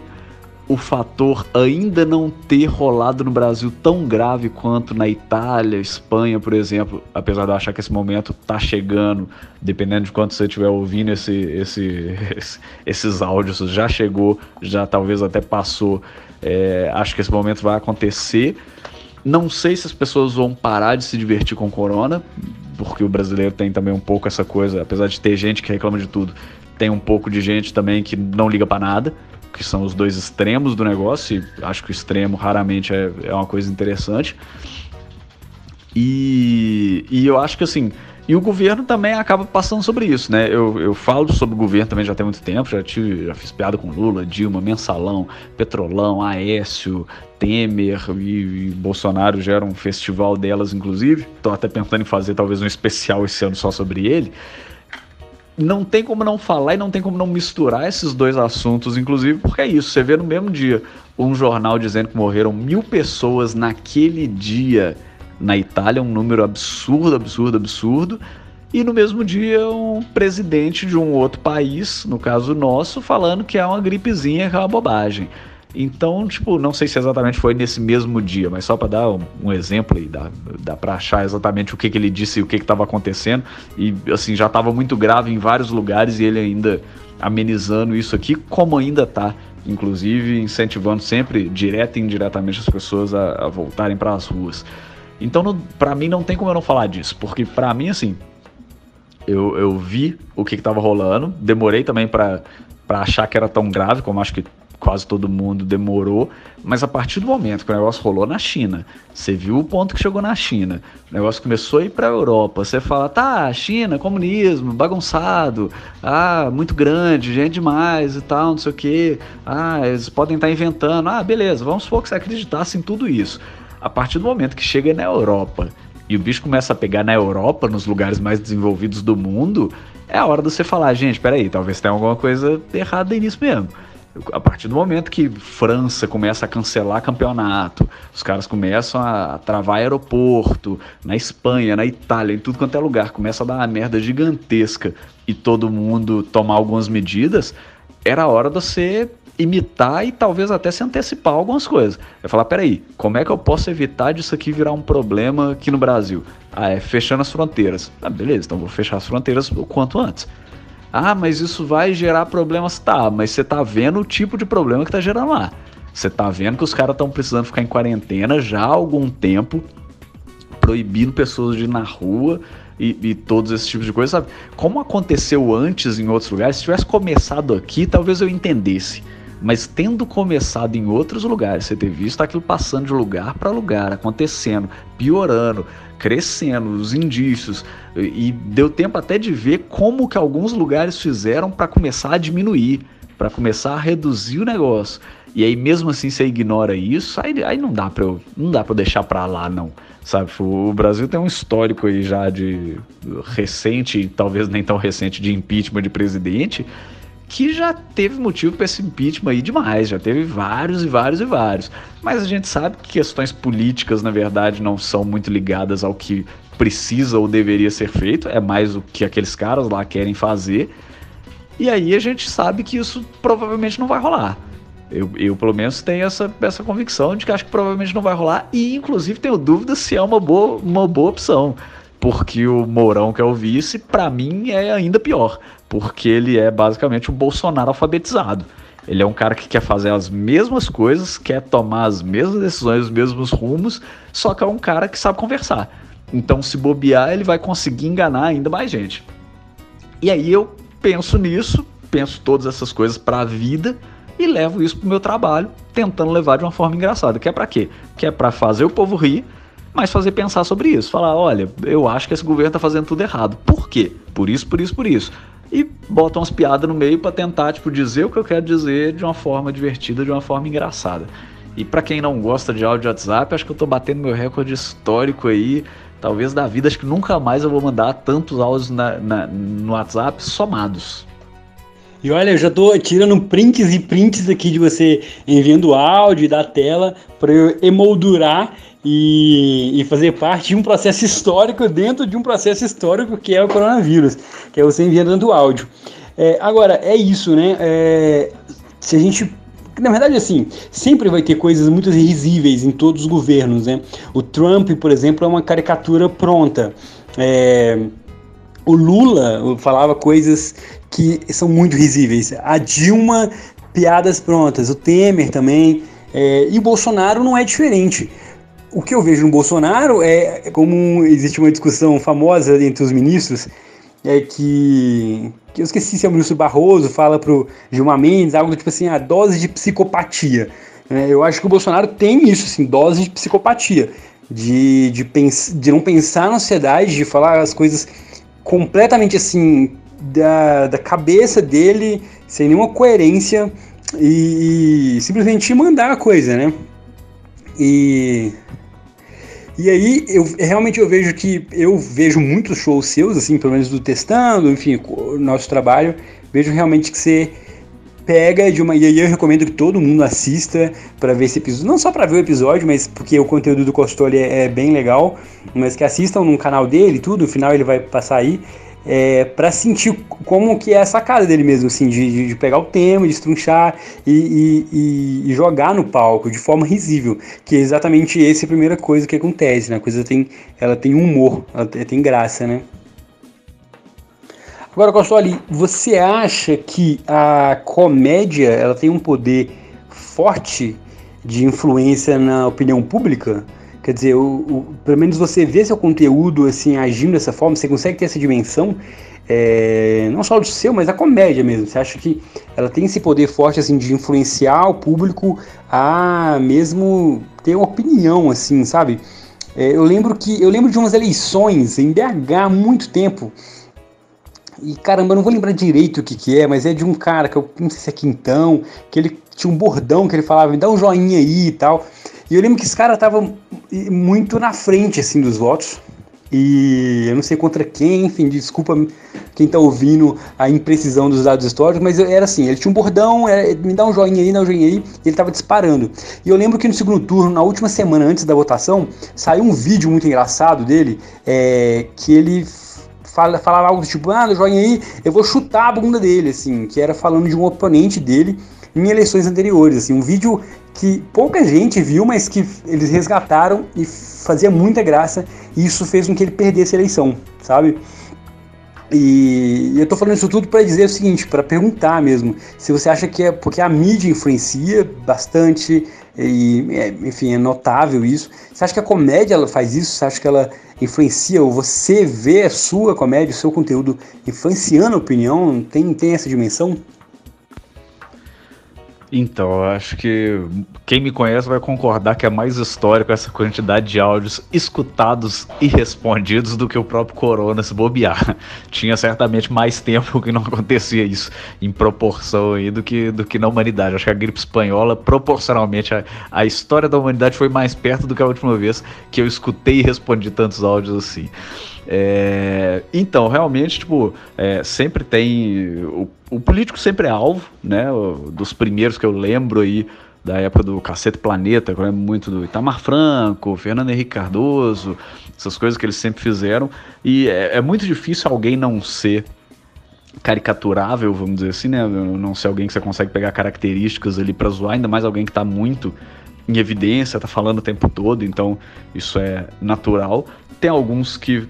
Speaker 2: o fator ainda não ter rolado no Brasil tão grave quanto na Itália, Espanha, por exemplo, apesar de eu achar que esse momento tá chegando, dependendo de quanto você estiver ouvindo esse, esse, esses áudios, já chegou, já talvez até passou. É, acho que esse momento vai acontecer. Não sei se as pessoas vão parar de se divertir com corona, porque o brasileiro tem também um pouco essa coisa, apesar de ter gente que reclama de tudo, tem um pouco de gente também que não liga para nada que são os dois extremos do negócio, e acho que o extremo raramente é, é uma coisa interessante. E, e eu acho que assim, e o governo também acaba passando sobre isso, né? Eu, eu falo sobre o governo também já tem muito tempo, já, tive, já fiz piada com Lula, Dilma, Mensalão, Petrolão, Aécio, Temer e, e Bolsonaro gera um festival delas, inclusive. Estou até pensando em fazer talvez um especial esse ano só sobre ele não tem como não falar e não tem como não misturar esses dois assuntos, inclusive, porque é isso. Você vê no mesmo dia um jornal dizendo que morreram mil pessoas naquele dia na Itália, um número absurdo, absurdo, absurdo. E no mesmo dia, um presidente de um outro país, no caso nosso, falando que é uma gripezinha, que é uma bobagem. Então, tipo, não sei se exatamente foi nesse mesmo dia, mas só para dar um, um, exemplo aí, dá, dá para achar exatamente o que, que ele disse e o que estava acontecendo. E, assim, já estava muito grave em vários lugares e ele ainda amenizando isso aqui, como ainda tá, inclusive incentivando sempre, direta e indiretamente, as pessoas a, a voltarem para as ruas. Então, para mim, não tem como eu não falar disso, porque para mim, assim, eu, eu vi o que estava rolando, demorei também para achar que era tão grave, como acho que quase todo mundo demorou, mas a partir do momento que o negócio rolou na China, você viu o ponto que chegou na China, o negócio começou a ir para a Europa, você fala, tá, China, comunismo, bagunçado, ah, muito grande, gente demais e tal, não sei o que, ah, eles podem estar tá inventando, ah, beleza, vamos supor que você acreditasse em tudo isso. A partir do momento que chega na Europa e o bicho começa a pegar na Europa, nos lugares mais desenvolvidos do mundo, é a hora de você falar, gente, peraí, talvez tenha alguma coisa errada nisso mesmo. A partir do momento que França começa a cancelar campeonato, os caras começam a travar aeroporto, na Espanha, na Itália, em tudo quanto é lugar, começa a dar uma merda gigantesca e todo mundo tomar algumas medidas, era a hora de você imitar e talvez até se antecipar algumas coisas. É falar, peraí, como é que eu posso evitar disso aqui virar um problema aqui no Brasil? Ah, é fechando as fronteiras. Ah, beleza, então vou fechar as fronteiras o quanto antes. Ah, mas isso vai gerar problemas. Tá, mas você tá vendo o tipo de problema que tá gerando lá. Você tá vendo que os caras estão precisando ficar em quarentena já há algum tempo, proibindo pessoas de ir na rua e, e todos esses tipos de coisas, sabe? Como aconteceu antes em outros lugares, se tivesse começado aqui, talvez eu entendesse. Mas tendo começado em outros lugares, você ter visto aquilo passando de lugar para lugar, acontecendo, piorando, crescendo, os indícios, e deu tempo até de ver como que alguns lugares fizeram para começar a diminuir, para começar a reduzir o negócio. E aí mesmo assim você ignora isso, aí, aí não dá para não dá para deixar para lá não, sabe? O Brasil tem um histórico aí já de recente, talvez nem tão recente de impeachment de presidente, que já teve motivo para esse impeachment aí demais, já teve vários e vários e vários. Mas a gente sabe que questões políticas, na verdade, não são muito ligadas ao que precisa ou deveria ser feito, é mais o que aqueles caras lá querem fazer. E aí a gente sabe que isso provavelmente não vai rolar. Eu, eu, pelo menos, tenho essa, essa convicção de que acho que provavelmente não vai rolar. E, inclusive, tenho dúvida se é uma boa, uma boa opção. Porque o Mourão, que é o vice, para mim é ainda pior porque ele é basicamente o Bolsonaro alfabetizado. Ele é um cara que quer fazer as mesmas coisas, quer tomar as mesmas decisões, os mesmos rumos, só que é um cara que sabe conversar. Então, se bobear, ele vai conseguir enganar ainda mais gente. E aí eu penso nisso, penso todas essas coisas para a vida e levo isso pro meu trabalho, tentando levar de uma forma engraçada. Que é para quê? Que é para fazer o povo rir, mas fazer pensar sobre isso. Falar, olha, eu acho que esse governo tá fazendo tudo errado. Por quê? Por isso, por isso, por isso e botam umas piadas no meio para tentar tipo dizer o que eu quero dizer de uma forma divertida, de uma forma engraçada. E para quem não gosta de áudio WhatsApp, acho que eu tô batendo meu recorde histórico aí, talvez da vida, acho que nunca mais eu vou mandar tantos áudios na, na, no WhatsApp somados.
Speaker 1: E olha, eu já tô tirando prints e prints aqui de você enviando áudio da tela para eu emoldurar e, e, fazer parte de um processo histórico dentro de um processo histórico que é o coronavírus, que é você enviando áudio. É, agora, é isso, né? É, se a gente. Na verdade, assim, sempre vai ter coisas muito risíveis em todos os governos, né? O Trump, por exemplo, é uma caricatura pronta. É, o Lula falava coisas que são muito risíveis. A Dilma, piadas prontas. O Temer também. É, e o Bolsonaro não é diferente o que eu vejo no Bolsonaro é como existe uma discussão famosa entre os ministros, é que, que eu esqueci se é o ministro Barroso fala pro Gilmar Mendes, algo tipo assim, a dose de psicopatia. É, eu acho que o Bolsonaro tem isso, assim, dose de psicopatia, de, de, pens de não pensar na sociedade, de falar as coisas completamente assim, da, da cabeça dele, sem nenhuma coerência e, e simplesmente mandar a coisa, né? E e aí, eu realmente eu vejo que eu vejo muitos shows seus, assim, pelo menos do testando, enfim, nosso trabalho, vejo realmente que você pega de uma. E aí eu recomendo que todo mundo assista para ver esse episódio. Não só para ver o episódio, mas porque o conteúdo do Costoli é, é, bem legal. Mas que assistam no canal dele tudo, no final ele vai passar aí é, para sentir como que é essa cara dele mesmo, assim, de, de pegar o tema, de estrunchar e, e, e, jogar no palco de forma risível, que é exatamente essa a primeira coisa que acontece, né? A coisa tem, ela tem humor, ela tem graça, né? Agora, Costoli, você acha que a comédia ela tem um poder forte de influência na opinião pública? Quer dizer, o, o, pelo menos você vê seu conteúdo assim agindo dessa forma, você consegue ter essa dimensão, é, não só do seu, mas da comédia mesmo. Você acha que ela tem esse poder forte assim de influenciar o público a mesmo ter uma opinião, assim, sabe? É, eu lembro que eu lembro de umas eleições em BH há muito tempo. E caramba, eu não vou lembrar direito o que, que é, mas é de um cara que eu não sei se é Quintão, que ele tinha um bordão que ele falava, me dá um joinha aí e tal. E eu lembro que esse cara tava muito na frente, assim, dos votos. E eu não sei contra quem, enfim, desculpa quem tá ouvindo a imprecisão dos dados históricos, mas era assim, ele tinha um bordão, era, me dá um joinha aí, dá um joinha aí, ele tava disparando. E eu lembro que no segundo turno, na última semana antes da votação, saiu um vídeo muito engraçado dele, é, que ele fala, falava algo do tipo, ah, joinha aí, eu vou chutar a bunda dele, assim, que era falando de um oponente dele em eleições anteriores, assim, um vídeo que pouca gente viu, mas que eles resgataram e fazia muita graça, e isso fez com que ele perdesse a eleição, sabe? E eu tô falando isso tudo para dizer o seguinte, para perguntar mesmo, se você acha que é porque a mídia influencia bastante e, é, enfim, é notável isso. Você acha que a comédia ela faz isso? Você acha que ela influencia ou você vê a sua comédia, o seu conteúdo influenciando a opinião? Tem, tem essa dimensão?
Speaker 2: Então, acho que quem me conhece vai concordar que é mais histórico essa quantidade de áudios escutados e respondidos do que o próprio Corona se bobear. Tinha certamente mais tempo que não acontecia isso em proporção aí do que, do que na humanidade. Acho que a gripe espanhola, proporcionalmente, a, a história da humanidade foi mais perto do que a última vez que eu escutei e respondi tantos áudios assim. É, então, realmente, tipo, é, sempre tem. O, o, político sempre é alvo, né? Dos primeiros que eu lembro aí, da época do Cacete Planeta, eu lembro muito do Itamar Franco, Fernando Henrique Cardoso, essas coisas que eles sempre fizeram. E é, é muito difícil alguém não ser caricaturável, vamos dizer assim, né? Não ser alguém que você consegue pegar características ali para zoar, ainda mais alguém que está muito em evidência, tá falando o tempo todo, então isso é natural. Tem alguns que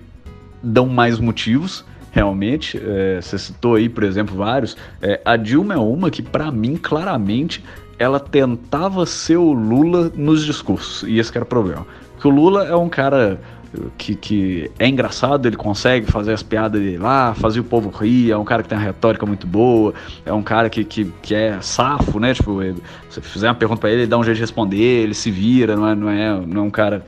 Speaker 2: dão mais motivos, realmente. É, você citou aí, por exemplo, vários. É, a Dilma é uma que, para mim, claramente, ela tentava ser o Lula nos discursos. E esse era o problema. Porque o Lula é um cara que, que é engraçado, ele consegue fazer as piadas dele lá, fazer o povo rir, é um cara que tem uma retórica muito boa, é um cara que, que, que é safo, né? Tipo, se você fizer uma pergunta para ele, ele dá um jeito de responder, ele se vira, não é, não é, não é um cara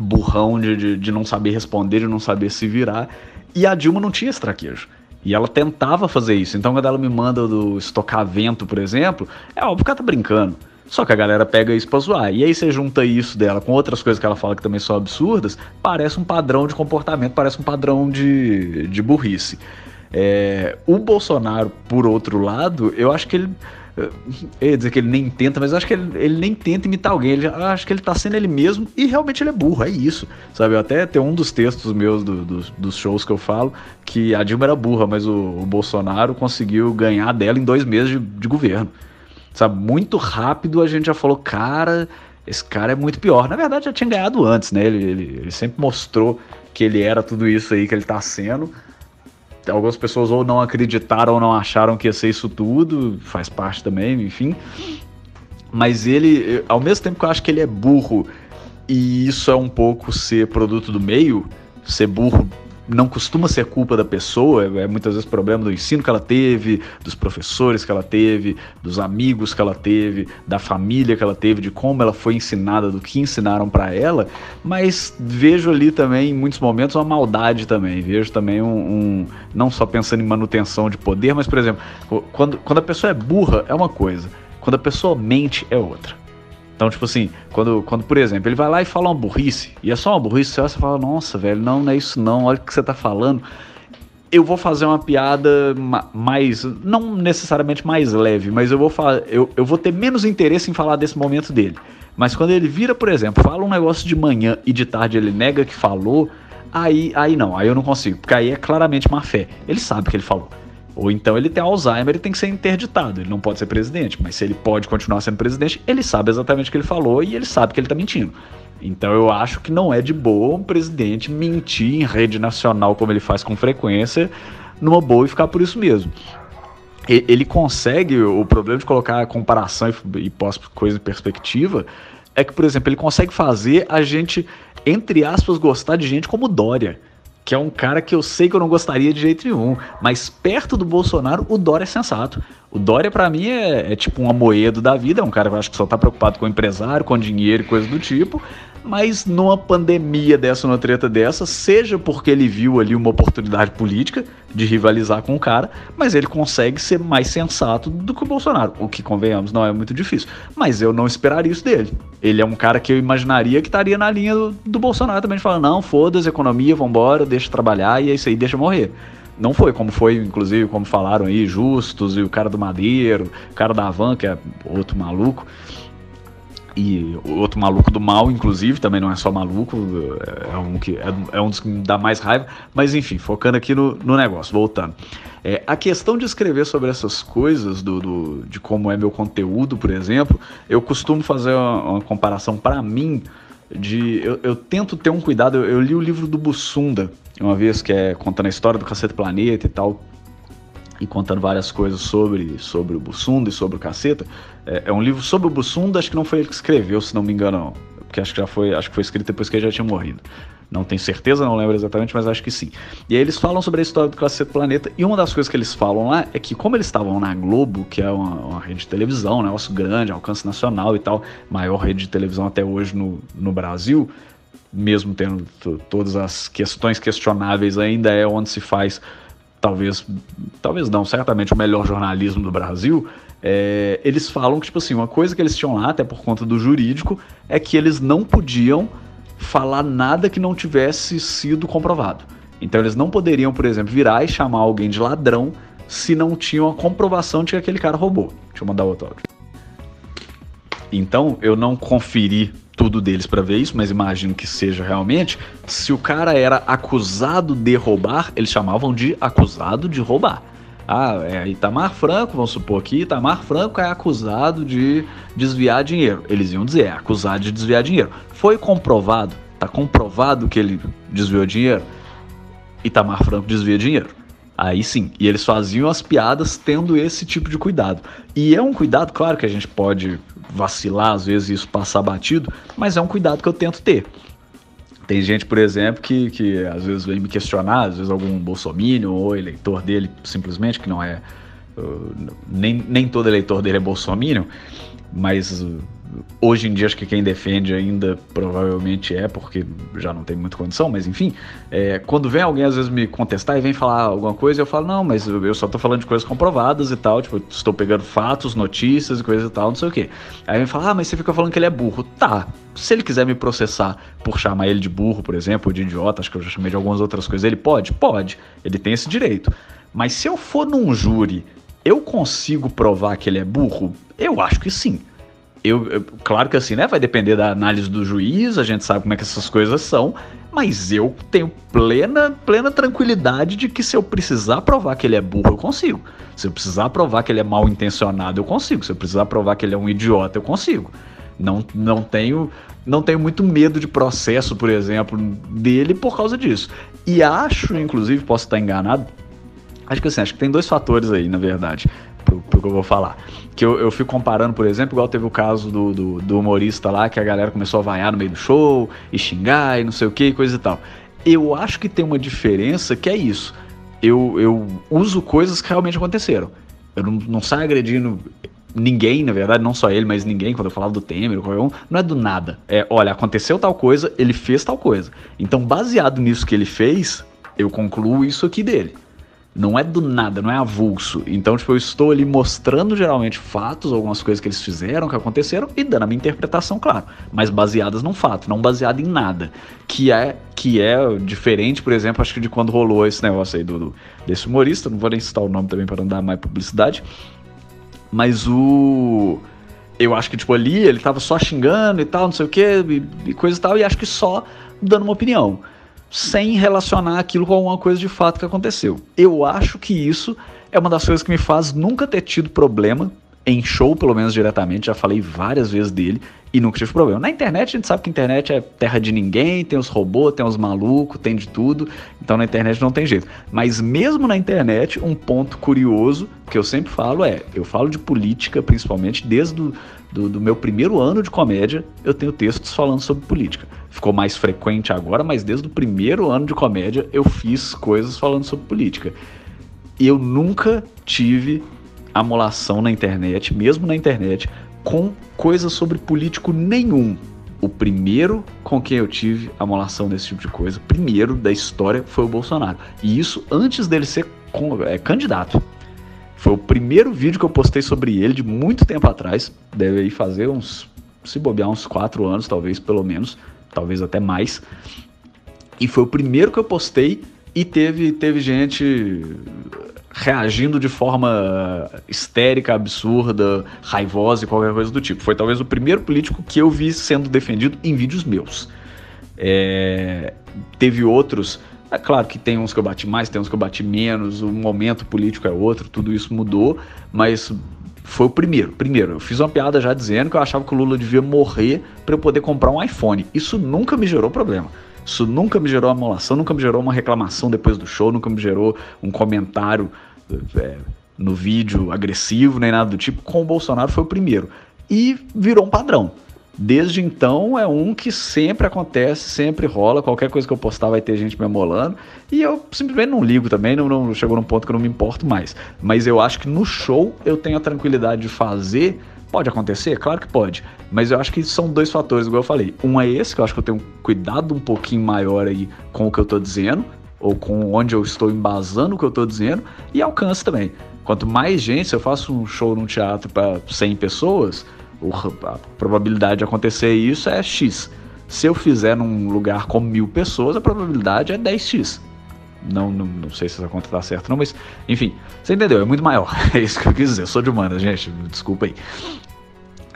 Speaker 2: burrão de, de, de não saber responder, de não saber se virar. E a Dilma não tinha esse traquejo. E ela tentava fazer isso. Então, quando ela me manda do estocar vento, por exemplo, é óbvio que ela tá brincando. Só que a galera pega isso pra zoar. E aí você junta isso dela com outras coisas que ela fala que também são absurdas, parece um padrão de comportamento, parece um padrão de, de burrice. É, o Bolsonaro, por outro lado, eu acho que ele eu ia dizer que ele nem tenta, mas eu acho que ele, ele nem tenta imitar alguém. Ele, acho que ele tá sendo ele mesmo e realmente ele é burro, é isso. Sabe? Eu até tem um dos textos meus do, do, dos shows que eu falo que a Dilma era burra, mas o, o Bolsonaro conseguiu ganhar dela em dois meses de, de governo. Sabe? Muito rápido a gente já falou, cara, esse cara é muito pior. Na verdade, já tinha ganhado antes, né? Ele, ele, ele sempre mostrou que ele era tudo isso aí que ele tá sendo algumas pessoas ou não acreditaram ou não acharam que ia ser isso tudo, faz parte também, enfim. Mas ele, ao mesmo tempo que eu acho que ele é burro e isso é um pouco ser produto do meio, ser burro não costuma ser culpa da pessoa, é, é, muitas vezes problema do ensino que ela teve, dos professores que ela teve, dos amigos que ela teve, da família que ela teve, de como ela foi ensinada, do que ensinaram para ela, mas vejo ali também, em muitos momentos, uma maldade também, vejo também um, um, não só pensando em manutenção de poder, mas, por exemplo, quando, quando a pessoa é burra é uma coisa, quando a pessoa mente é outra. Então, tipo assim, quando, quando, por exemplo, ele vai lá e fala uma burrice, e é só uma burrice, você fala, nossa, velho, não, não é isso não, olha o que você tá falando. Eu vou fazer uma piada mais, não necessariamente mais leve, mas eu vou, eu, eu vou ter menos interesse em falar desse momento dele. Mas quando ele vira, por exemplo, fala um negócio de manhã e de tarde ele nega que falou, aí, aí não, aí eu não consigo, porque aí é claramente má fé. Ele sabe que ele falou. Ou então ele tem Alzheimer e tem que ser interditado. Ele não pode ser presidente, mas se ele pode continuar sendo presidente, ele sabe exatamente o que ele falou e ele sabe que ele está mentindo. Então eu acho que não é de boa um presidente mentir em rede nacional como ele faz com frequência, numa boa e ficar por isso mesmo. Ele consegue, o problema de colocar a comparação e, pós coisa em perspectiva, é que, por exemplo, ele consegue fazer a gente, entre aspas, gostar de gente como Dória que é um cara que eu sei que eu não gostaria de jeito nenhum, mas perto do Bolsonaro, o Dória é sensato. O Dória, para mim, é, é, tipo um amoedo da vida, é um cara que eu acho que só tá preocupado com empresário, com dinheiro e coisa do tipo, mas numa pandemia dessa, numa treta dessa, seja porque ele viu ali uma oportunidade política de rivalizar com o cara, mas ele consegue ser mais sensato do que o Bolsonaro, o que convenhamos não é muito difícil. Mas eu não esperaria isso dele. Ele é um cara que eu imaginaria que estaria na linha do, do Bolsonaro também, falar: não, foda-se, economia, vambora, deixa trabalhar e é isso aí, deixa morrer. Não foi como foi, inclusive, como falaram aí, Justus e o cara do Madeiro, o cara da Van, que é outro maluco e o outro maluco do mal, inclusive, também não é só maluco, é um, que, é, é um dos que me dá mais raiva, mas enfim, focando aqui no, no negócio, voltando. É, a questão de escrever sobre essas coisas, do, do, de como é meu conteúdo, por exemplo, eu costumo fazer uma, uma comparação para mim de. Eu, eu tento ter um cuidado. Eu, eu, li o livro do Bussunda uma vez, que é contando a história do Cacete Planeta e tal. E contando várias coisas sobre, sobre o Bussunda e sobre o Caceta. É, é um livro sobre o Bussunda, acho que não foi ele que escreveu, se não me engano, porque acho que já foi, acho que foi escrito depois que ele já tinha morrido. Não tenho certeza, não lembro exatamente, mas acho que sim. E aí eles falam sobre a história do Cacete Planeta, e uma das coisas que eles falam lá é que, como eles estavam na Globo, que é uma, uma rede de televisão, um negócio grande, alcance nacional e tal, maior rede de televisão até hoje no, no Brasil, mesmo tendo todas as questões questionáveis, ainda é onde se faz, talvez, talvez não, certamente o melhor jornalismo do Brasil. É, eles falam que, tipo assim, uma coisa que eles tinham lá, até por conta do jurídico, é que eles não podiam falar nada que não tivesse sido comprovado. Então eles não poderiam, por exemplo, virar e chamar alguém de ladrão se não tinham a comprovação de que aquele cara roubou. Deixa eu mandar outro áudio. Então eu não conferi tudo deles para ver isso, mas imagino que seja realmente. Se o cara era acusado de roubar, eles chamavam de acusado de roubar. Ah, é Itamar Franco, vamos supor que Itamar Franco é acusado de desviar dinheiro. Eles iam dizer, é acusado de desviar dinheiro. Foi comprovado, tá comprovado que ele desviou dinheiro? Itamar Franco desvia dinheiro. Aí sim, e eles faziam as piadas tendo esse tipo de cuidado. E é um cuidado, claro que a gente pode vacilar, às vezes isso passar batido, mas é um cuidado que eu tento ter. Tem gente, por exemplo, que, que às vezes vem me questionar, às vezes algum bolsominion ou eleitor dele, simplesmente, que não é. Uh, nem, nem todo eleitor dele é bolsominion, mas uh, Hoje em dia, acho que quem defende ainda provavelmente é, porque já não tem muita condição, mas enfim. É, quando vem alguém às vezes me contestar e vem falar alguma coisa, eu falo, não, mas eu só tô falando de coisas comprovadas e tal, tipo, estou pegando fatos, notícias e coisas e tal, não sei o quê. Aí vem falar, ah, mas você fica falando que ele é burro. Tá, se ele quiser me processar por chamar ele de burro, por exemplo, ou de idiota, acho que eu já chamei de algumas outras coisas, ele pode? Pode, ele tem esse direito. Mas se eu for num júri, eu consigo provar que ele é burro? Eu acho que sim. Eu, eu, claro que assim, né? Vai depender da análise do juiz, a gente sabe como é que essas coisas são, mas eu tenho plena, plena tranquilidade de que se eu precisar provar que ele é burro, eu consigo. Se eu precisar provar que ele é mal intencionado, eu consigo. Se eu precisar provar que ele é um idiota, eu consigo. Não, não tenho não tenho muito medo de processo, por exemplo, dele por causa disso. E acho, inclusive, posso estar enganado, acho que assim, acho que tem dois fatores aí, na verdade pro, pro que eu vou falar. Que eu, eu fico comparando, por exemplo, igual teve o caso do, do, do, humorista lá, que a galera começou a vaiar no meio do show, e xingar, e não sei o que, e coisa e tal. Eu acho que tem uma diferença que é isso. Eu, eu uso coisas que realmente aconteceram. Eu não, não saio agredindo ninguém, na verdade, não só ele, mas ninguém, quando eu falava do Temer, qualquer um, não é do nada. É, olha, aconteceu tal coisa, ele fez tal coisa. Então, baseado nisso que ele fez, eu concluo isso aqui dele. Não é do nada, não é avulso. Então, tipo, eu estou ali mostrando geralmente fatos, algumas coisas que eles fizeram, que aconteceram, e dando a minha interpretação, claro. Mas baseadas num fato, não baseada em nada. Que é, que é diferente, por exemplo, acho que de quando rolou esse negócio aí do, do desse humorista, não vou nem citar o nome também para não dar mais publicidade. Mas o. Eu acho que, tipo, ali ele tava só xingando e tal, não sei o que, e, coisa e tal, e acho que só dando uma opinião sem relacionar aquilo com alguma coisa de fato que aconteceu. Eu acho que isso é uma das coisas que me faz nunca ter tido problema em show, pelo menos diretamente, já falei várias vezes dele e nunca tive problema. Na internet, a gente sabe que a internet é terra de ninguém, tem os robôs, tem os malucos, tem de tudo, então na internet não tem jeito. Mas mesmo na internet, um ponto curioso que eu sempre falo é: eu falo de política, principalmente desde do, do, do meu primeiro ano de comédia, eu tenho textos falando sobre política. Ficou mais frequente agora, mas desde o primeiro ano de comédia eu fiz coisas falando sobre política. Eu nunca tive amolação na internet, mesmo na internet, com coisas sobre político nenhum. O primeiro com quem eu tive amolação desse tipo de coisa, primeiro da história, foi o Bolsonaro. E isso antes dele ser é, candidato. Foi o primeiro vídeo que eu postei sobre ele de muito tempo atrás. Deve aí fazer uns, se bobear, uns quatro anos, talvez, pelo menos. Talvez até mais. E foi o primeiro que eu postei e teve, teve gente reagindo de forma histérica, absurda, raivosa e qualquer coisa do tipo. Foi talvez o primeiro político que eu vi sendo defendido em vídeos meus. É, teve outros É claro que tem uns que eu bati mais, tem uns que eu bati menos, o momento político é outro, tudo isso mudou, mas foi o primeiro. Primeiro, eu fiz uma piada já dizendo que eu achava que o Lula devia morrer para eu poder comprar um iPhone. Isso nunca me gerou problema. Isso nunca me gerou amolação, nunca me gerou uma reclamação depois do show, nunca me gerou um comentário é, no vídeo agressivo, nem nada do tipo. Com o Bolsonaro foi o primeiro. E virou um padrão. Desde então é um que sempre acontece, sempre rola. Qualquer coisa que eu postar vai ter gente me amolando. E eu simplesmente não ligo também, não, não chegou num ponto que eu não me importo mais. Mas eu acho que no show eu tenho a tranquilidade de fazer. Pode acontecer? Claro que pode. Mas eu acho que são dois fatores, igual eu falei. Um é esse, que eu acho que eu tenho cuidado um pouquinho maior aí com o que eu tô dizendo, ou com onde eu estou embasando o que eu tô dizendo, e alcance também. Quanto mais gente, se eu faço um show num teatro para 100 pessoas, a probabilidade de acontecer isso é X. Se eu fizer num lugar com mil pessoas, a probabilidade é 10x. Não, não, não sei se essa conta tá certa, não, mas enfim, você entendeu? É muito maior. É isso que eu quis dizer. Eu sou de humanas, gente. Desculpa aí.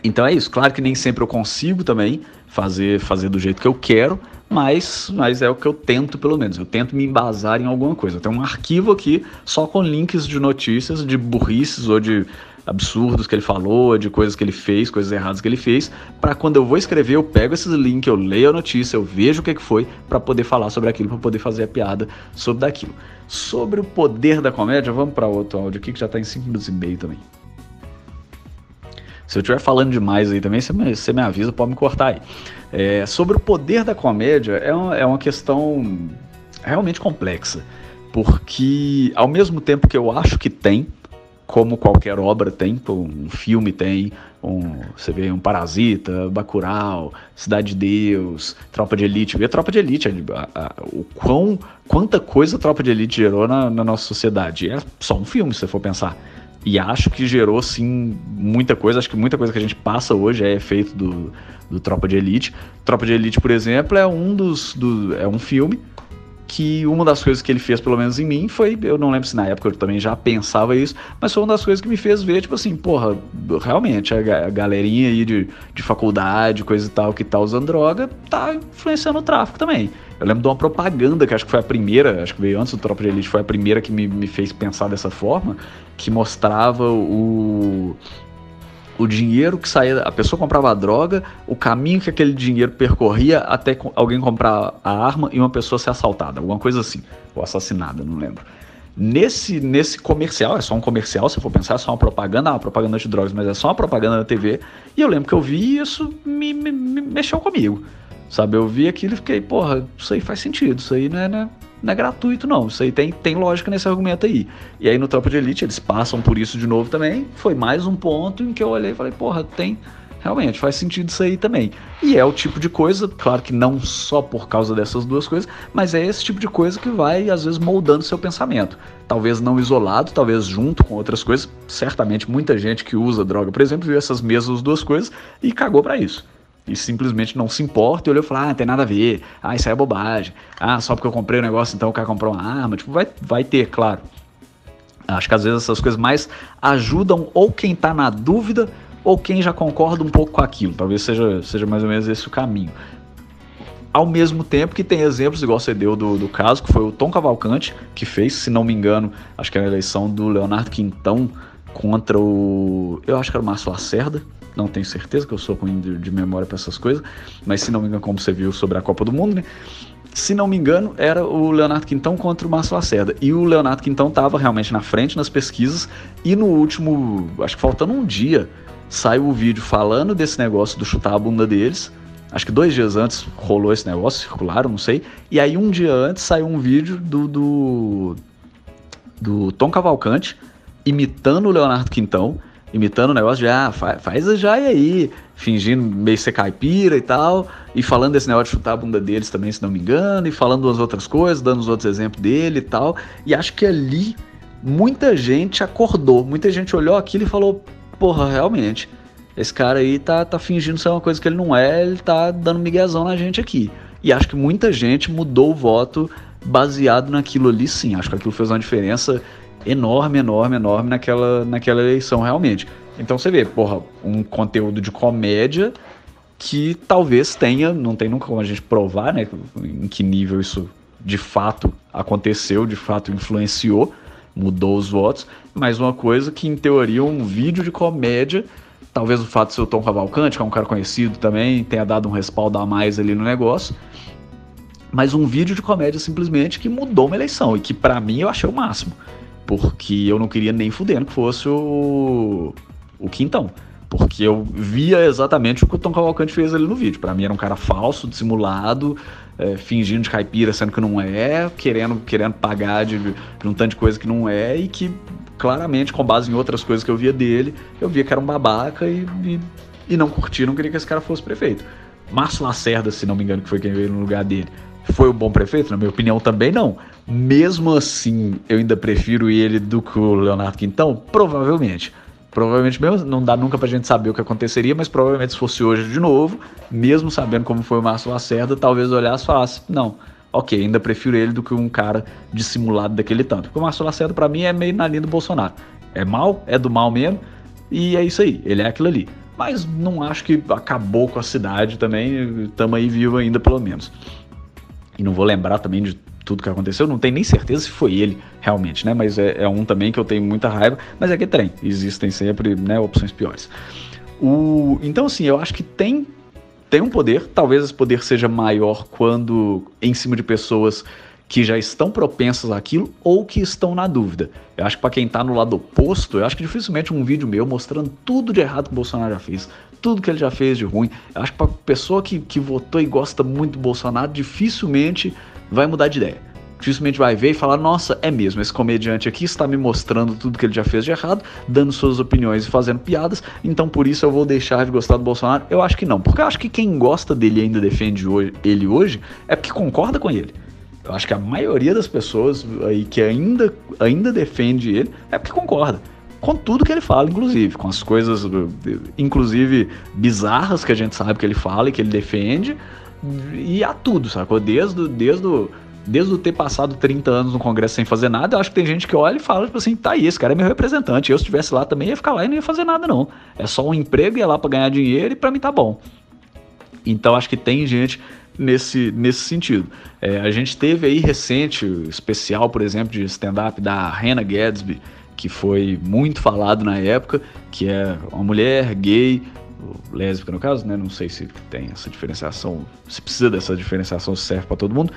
Speaker 2: Então é isso. Claro que nem sempre eu consigo também fazer, fazer do jeito que eu quero, mas, mas é o que eu tento, pelo menos. Eu tento me embasar em alguma coisa. Tenho um arquivo aqui só com links de notícias, de burrices ou de absurdos que ele falou, de coisas que ele fez, coisas erradas que ele fez, para quando eu vou escrever, eu pego esses links, eu leio a notícia, eu vejo o que, que foi, para poder falar sobre aquilo, para poder fazer a piada sobre daquilo. Sobre o poder da comédia, vamos para outro áudio aqui que já tá em 5 minutos e meio também. Se eu estiver falando demais aí também, você me, você me avisa, pode me cortar aí. É, sobre o poder da comédia, é uma, é uma questão realmente complexa. Porque, ao mesmo tempo que eu acho que tem, como qualquer obra tem, um filme tem, um, você vê um Parasita, Bacurau, Cidade de Deus, Tropa de Elite, vê Tropa de Elite, a, a, o quão, quanta coisa a Tropa de Elite gerou na, na, nossa sociedade. É só um filme, se você for pensar. E acho que gerou, sim, muita coisa. Acho que muita coisa que a gente passa hoje é efeito do, do Tropa de Elite. Tropa de Elite, por exemplo, é um dos. Do, é um filme que uma das coisas que ele fez, pelo menos em mim, foi, eu não lembro se na época eu também já pensava isso, mas foi uma das coisas que me fez ver, tipo assim, porra, realmente, a, galerinha aí de, de faculdade, coisa e tal, que tá usando droga, tá influenciando o tráfico também. Eu lembro de uma propaganda, que acho que foi a primeira, acho que veio antes do Tropa de Elite, foi a primeira que me, me fez pensar dessa forma, que mostrava o o dinheiro que saía, a pessoa comprava a droga, o caminho que aquele dinheiro percorria até alguém comprar a arma e uma pessoa ser assaltada, alguma coisa assim, ou assassinada, não lembro. Nesse, nesse comercial, é só um comercial, se for pensar, é só uma propaganda, uma propaganda de drogas, mas é só uma propaganda na TV, e eu lembro que eu vi e isso me, me, me mexeu comigo, sabe? Eu vi aquilo e fiquei, porra, isso aí faz sentido, isso aí não é, né? Não é gratuito, não. Isso aí tem, tem lógica nesse argumento aí. E aí no Tropa de Elite eles passam por isso de novo também. Foi mais um ponto em que eu olhei e falei, porra, tem. Realmente faz sentido isso aí também. E é o tipo de coisa, claro que não só por causa dessas duas coisas, mas é esse tipo de coisa que vai, às vezes, moldando seu pensamento. Talvez não isolado, talvez junto com outras coisas. Certamente muita gente que usa droga, por exemplo, viu essas mesmas duas coisas e cagou para isso e simplesmente não se importa e olhou e falou, ah, não tem nada a ver, ah, isso aí é bobagem, ah, só porque eu comprei o um negócio, então o cara comprou uma arma, tipo, vai, vai ter, claro. Acho que às vezes essas coisas mais ajudam ou quem tá na dúvida ou quem já concorda um pouco com aquilo, talvez seja, seja mais ou menos esse o caminho. Ao mesmo tempo que tem exemplos, igual você deu do, do caso, que foi o Tom Cavalcante, que fez, se não me engano, acho que era a eleição do Leonardo Quintão contra o. Eu acho que era o Márcio Lacerda, não tenho certeza, que eu sou ruim de, de memória para essas coisas, mas se não me engano, como você viu sobre a Copa do Mundo, né? Se não me engano, era o Leonardo Quintão contra o Márcio Lacerda. E o Leonardo Quintão estava realmente na frente nas pesquisas, e no último, acho que faltando um dia, saiu o vídeo falando desse negócio do chutar a bunda deles. Acho que dois dias antes rolou esse negócio, circularam, não sei. E aí um dia antes saiu um vídeo do, do, do Tom Cavalcante imitando o Leonardo Quintão imitando o negócio de, ah, faz, faz a joia aí, fingindo meio ser caipira e tal, e falando desse negócio de chutar a bunda deles também, se não me engano, e falando umas outras coisas, dando os outros exemplos dele e tal. E acho que ali muita gente acordou, muita gente olhou aquilo e falou, porra, realmente, esse cara aí tá, tá fingindo ser uma coisa que ele não é, ele tá dando miguezão na gente aqui. E acho que muita gente mudou o voto baseado naquilo ali sim. Acho que aquilo fez uma diferença enorme, enorme, enorme naquela, naquela eleição realmente. Então você vê, porra, um conteúdo de comédia que talvez tenha, não tem nunca como a gente provar, né, em que nível isso de fato aconteceu, de fato influenciou, mudou os votos, mas uma coisa que em teoria um vídeo de comédia, talvez o fato de ser o Tom Cavalcante, que é um cara conhecido também, tenha dado um respaldo a mais ali no negócio, mas um vídeo de comédia simplesmente que mudou uma eleição e que para mim eu achei o máximo, porque eu não queria nem fudendo que fosse o o Quintão. Porque eu via exatamente o que o Tom Cavalcante fez ali no vídeo. Para mim era um cara falso, dissimulado, é, fingindo de caipira, sendo que não é, querendo, querendo pagar de, de, um tanto de coisa que não é, e que claramente, com base em outras coisas que eu via dele, eu via que era um babaca e, e, e não curtia, não queria que esse cara fosse prefeito. Márcio Lacerda, se não me engano, que foi quem veio no lugar dele, foi um bom prefeito? Na minha opinião, também não. Mesmo assim, eu ainda prefiro ele do que o Leonardo Quintão? Provavelmente. Provavelmente mesmo, não dá nunca pra gente saber o que aconteceria, mas provavelmente se fosse hoje de novo, mesmo sabendo como foi o Márcio Lacerda, talvez olhasse e falasse, não, ok, ainda prefiro ele do que um cara dissimulado daquele tanto. Porque o Márcio Lacerda para mim é meio na linha do Bolsonaro. É mal, é do mal mesmo, e é isso aí, ele é aquilo ali. Mas não acho que acabou com a cidade também, estamos aí vivo ainda pelo menos. E não vou lembrar também de tudo que aconteceu, não tenho nem certeza se foi ele realmente, né? Mas é, é um também que eu tenho muita raiva, mas é que trem, existem sempre né, opções piores. O, então, assim, eu acho que tem, tem um poder, talvez esse poder seja maior quando em cima de pessoas que já estão propensas àquilo ou que estão na dúvida. Eu acho que para quem está no lado oposto, eu acho que dificilmente um vídeo meu mostrando tudo de errado que o Bolsonaro já fez, tudo que ele já fez de ruim. Eu acho que para pessoa que, que votou e gosta muito do Bolsonaro, dificilmente vai mudar de ideia. Dificilmente vai ver e falar: nossa, é mesmo, esse comediante aqui está me mostrando tudo que ele já fez de errado, dando suas opiniões e fazendo piadas, então por isso eu vou deixar de gostar do Bolsonaro. Eu acho que não, porque eu acho que quem gosta dele e ainda defende ele hoje é porque concorda com ele. Eu acho que a maioria das pessoas aí que ainda, ainda defende ele é porque concorda com tudo que ele fala, inclusive, com as coisas, inclusive bizarras que a gente sabe que ele fala e que ele defende, e a tudo, sacou? Desde, desde, desde o ter passado 30 anos no Congresso sem fazer nada, eu acho que tem gente que olha e fala, tipo assim, tá aí, esse cara é meu representante. Eu, se estivesse lá também, ia ficar lá e não ia fazer nada, não. É só um emprego, ia lá pra ganhar dinheiro e pra mim tá bom. Então acho que tem gente nesse, nesse sentido. É, a gente teve aí recente, especial, por exemplo, de stand-up da Hannah Gadsby, que foi muito falado na época, que é uma mulher gay lésbica no caso, né? Não sei se tem essa diferenciação, se precisa dessa diferenciação, se serve para todo mundo.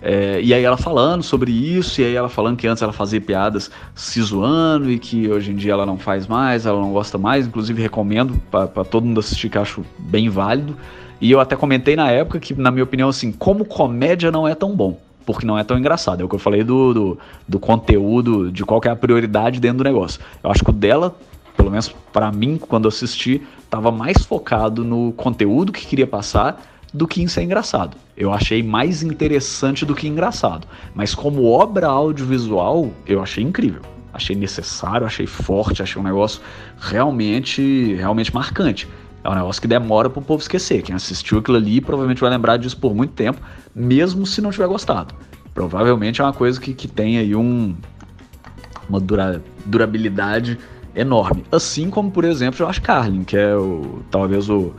Speaker 2: É, e aí ela falando sobre isso, e aí ela falando que antes ela fazia piadas se zoando e que hoje em dia ela não faz mais, ela não gosta mais. Inclusive recomendo para todo mundo assistir, que acho bem válido. E eu até comentei na época que, na minha opinião, assim, como comédia não é tão bom porque não é tão engraçado. É o que eu falei do, do, do, conteúdo, de qual é a prioridade dentro do negócio. Eu acho que o dela pelo menos para mim, quando assisti, estava mais focado no conteúdo que queria passar do que em ser engraçado. Eu achei mais interessante do que engraçado. Mas como obra audiovisual, eu achei incrível. Achei necessário, achei forte, achei um negócio realmente, realmente marcante. É um negócio que demora para o povo esquecer. Quem assistiu aquilo ali provavelmente vai lembrar disso por muito tempo, mesmo se não tiver gostado. Provavelmente é uma coisa que, que tem aí um, uma dura, durabilidade enorme. Assim como, por exemplo, Josh Carlin, que é o, talvez o,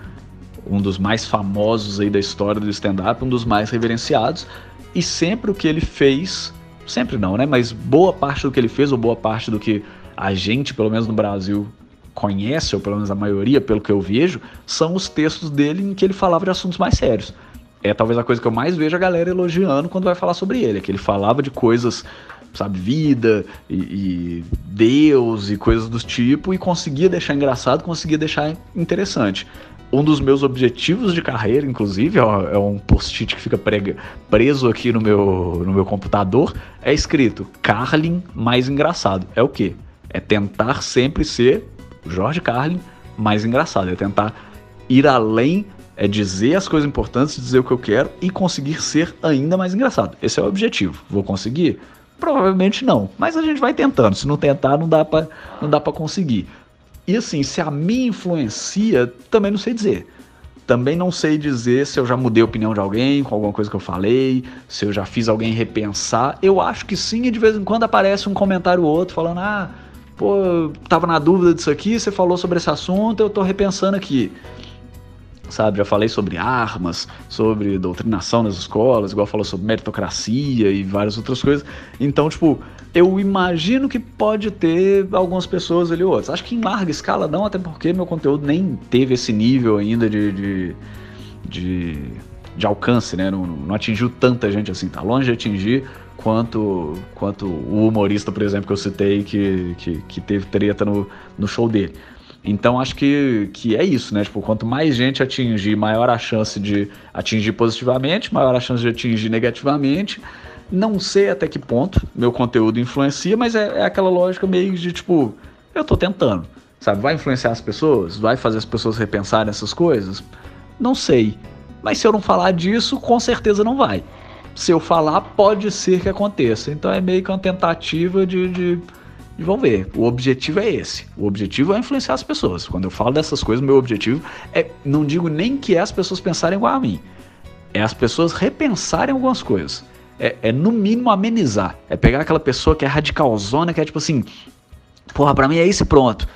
Speaker 2: um dos mais famosos aí da história do stand-up, um dos mais reverenciados, e sempre o que ele fez, sempre não, né? Mas boa parte do que ele fez, ou boa parte do que a gente, pelo menos no Brasil, conhece, ou pelo menos a maioria, pelo que eu vejo, são os textos dele em que ele falava de assuntos mais sérios. É talvez a coisa que eu mais vejo a galera elogiando quando vai falar sobre ele, é que ele falava de coisas sabe, vida e, e, Deus e coisas do tipo, e conseguia deixar engraçado, conseguia deixar interessante. Um dos meus objetivos de carreira, inclusive, ó, é um post-it que fica prega, preso aqui no meu, no meu computador, é escrito Carlin mais engraçado. É o quê? É tentar sempre ser Jorge Carlin mais engraçado, é tentar ir além é dizer as coisas importantes, dizer o que eu quero e conseguir ser ainda mais engraçado. Esse é o objetivo. Vou conseguir? Provavelmente não, mas a gente vai tentando. Se não tentar, não dá para não dá para conseguir. E assim, se a mim influencia, também não sei dizer. Também não sei dizer se eu já mudei a opinião de alguém com alguma coisa que eu falei, se eu já fiz alguém repensar. Eu acho que sim, e de vez em quando aparece um comentário ou outro falando: "Ah, pô, tava na dúvida disso aqui, você falou sobre esse assunto, eu tô repensando aqui". sabe? Já falei sobre armas, sobre doutrinação nas escolas, igual falou sobre meritocracia e várias outras coisas. Então, tipo, eu imagino que pode ter algumas pessoas ali outras. Acho que em larga escala não, até porque meu conteúdo nem teve esse nível ainda de, de, de, de alcance, né? Não, não, atingiu tanta gente assim, tá longe de atingir quanto, quanto o humorista, por exemplo, que eu citei, que, que, que teve treta no, no show dele. Então acho que, que é isso, né? Tipo, quanto mais gente atingir, maior a chance de atingir positivamente, maior a chance de atingir negativamente. Não sei até que ponto meu conteúdo influencia, mas é, é aquela lógica meio de tipo, eu tô tentando, sabe? Vai influenciar as pessoas? Vai fazer as pessoas repensarem essas coisas? Não sei. Mas se eu não falar disso, com certeza não vai. Se eu falar, pode ser que aconteça. Então é meio que uma tentativa de, de e vamos ver, o objetivo é esse. O objetivo é influenciar as pessoas. Quando eu falo dessas coisas, meu objetivo é, não digo nem que é as pessoas pensarem igual a mim, é as pessoas repensarem algumas coisas. É, é no mínimo amenizar. É pegar aquela pessoa que é radicalzona, que é tipo assim, porra, pra mim é isso e pronto.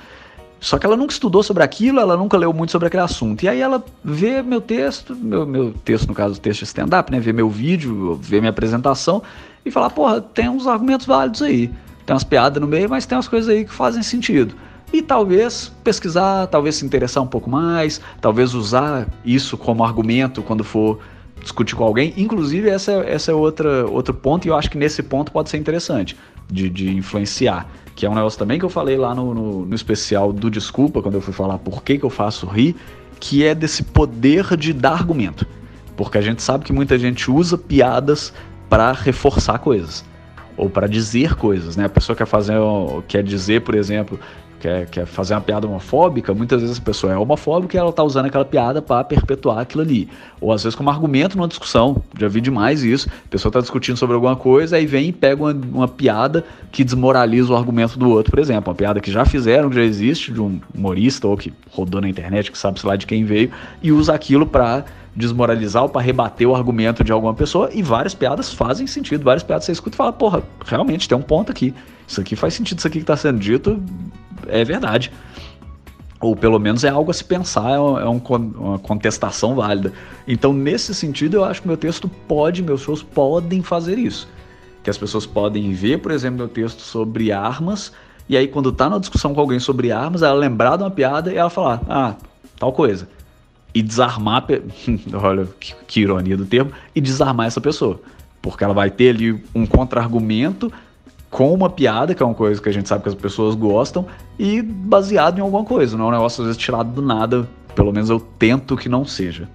Speaker 2: Só que ela nunca estudou sobre aquilo, ela nunca leu muito sobre aquele assunto. E aí ela vê meu texto, meu, meu texto, no caso, texto stand-up, né? Vê meu vídeo, vê minha apresentação e fala, porra, tem uns argumentos válidos aí. Tem umas piadas no meio, mas tem umas coisas aí que fazem sentido. E talvez pesquisar, talvez se interessar um pouco mais, talvez usar isso como argumento quando for discutir com alguém. Inclusive, essa, essa é outra, outro ponto, e eu acho que nesse ponto pode ser interessante de, de influenciar. Que é um negócio também que eu falei lá no, no, no especial do Desculpa, quando eu fui falar por que, que eu faço rir, que é desse poder de dar argumento. Porque a gente sabe que muita gente usa piadas para reforçar coisas ou para dizer coisas, né? A pessoa quer fazer, quer dizer, por exemplo, quer, quer fazer uma piada homofóbica, muitas vezes a pessoa é homofóbica e ela tá usando aquela piada para perpetuar aquilo ali. Ou às vezes como argumento numa discussão, já vi demais isso, a pessoa tá discutindo sobre alguma coisa, aí vem e pega uma, uma piada que desmoraliza o argumento do outro, por exemplo, uma piada que já fizeram, que já existe, de um humorista ou que rodou na internet, que sabe, sei lá, de quem veio, e usa aquilo para desmoralizar ou para rebater o argumento de alguma pessoa, e várias piadas fazem sentido. Várias piadas você escuta e fala, porra, realmente tem um ponto aqui. Isso aqui faz sentido, isso aqui que está sendo dito é verdade. Ou pelo menos é algo a se pensar, é, um, é uma contestação válida. Então, nesse sentido, eu acho que meu texto pode, meus shows podem fazer isso. Que as pessoas podem ver, por exemplo, meu texto sobre armas, e aí quando tá na discussão com alguém sobre armas, ela lembrar de uma piada e ela falar, ah, tal coisa e desarmar, olha que, que ironia do termo, e desarmar essa pessoa. Porque ela vai ter ali um contra-argumento com uma piada, que é uma coisa que a gente sabe que as pessoas gostam, e baseado em alguma coisa, não é um negócio às vezes tirado do nada, pelo menos eu tento que não seja.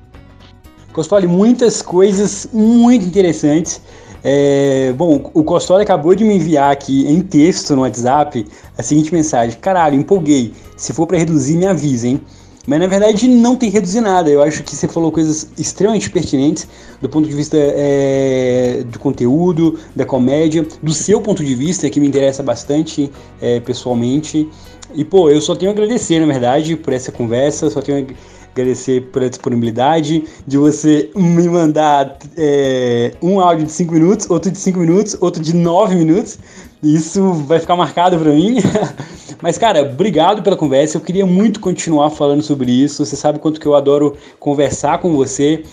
Speaker 1: Costoli, muitas coisas muito interessantes. É, bom, o Costoli acabou de me enviar aqui em texto no WhatsApp a seguinte mensagem: Caralho, empolguei. Se for para reduzir, me avisa, hein? Mas na verdade não tem reduzir nada. Eu acho que você falou coisas extremamente pertinentes do ponto de vista é, do conteúdo, da comédia, do seu ponto de vista, que me interessa bastante é, pessoalmente. E pô, eu só tenho a agradecer, na verdade, por essa conversa, só tenho a agradecer pela disponibilidade de você me mandar é, um áudio de 5 minutos, outro de 5 minutos, outro de 9 minutos. Isso vai ficar marcado para mim. Mas, cara, obrigado pela conversa. Eu queria muito continuar falando sobre isso. Você sabe quanto que eu adoro conversar com você,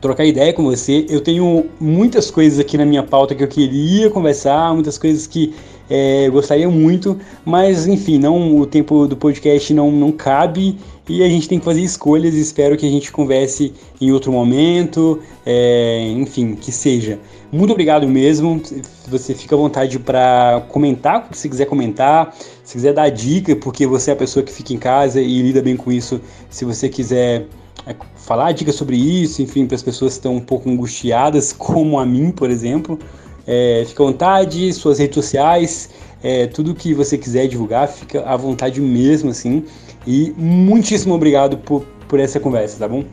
Speaker 1: trocar ideia com você. Eu tenho muitas coisas aqui na minha pauta que eu queria conversar, muitas coisas que é, eu gostaria muito, mas enfim, não o tempo do podcast não, não cabe e a gente tem que fazer escolhas. Espero que a gente converse em outro momento, é, enfim, que seja. Muito obrigado mesmo. Você fica à vontade para comentar, se quiser comentar, se quiser dar dica, porque você é a pessoa que fica em casa e lida bem com isso. Se você quiser é, falar dicas sobre isso, enfim, para as pessoas que estão um pouco angustiadas, como a mim, por exemplo. É, fica à vontade, suas redes sociais, é, tudo que você quiser divulgar, fica à vontade mesmo, assim. E muitíssimo obrigado por, por essa conversa, tá bom?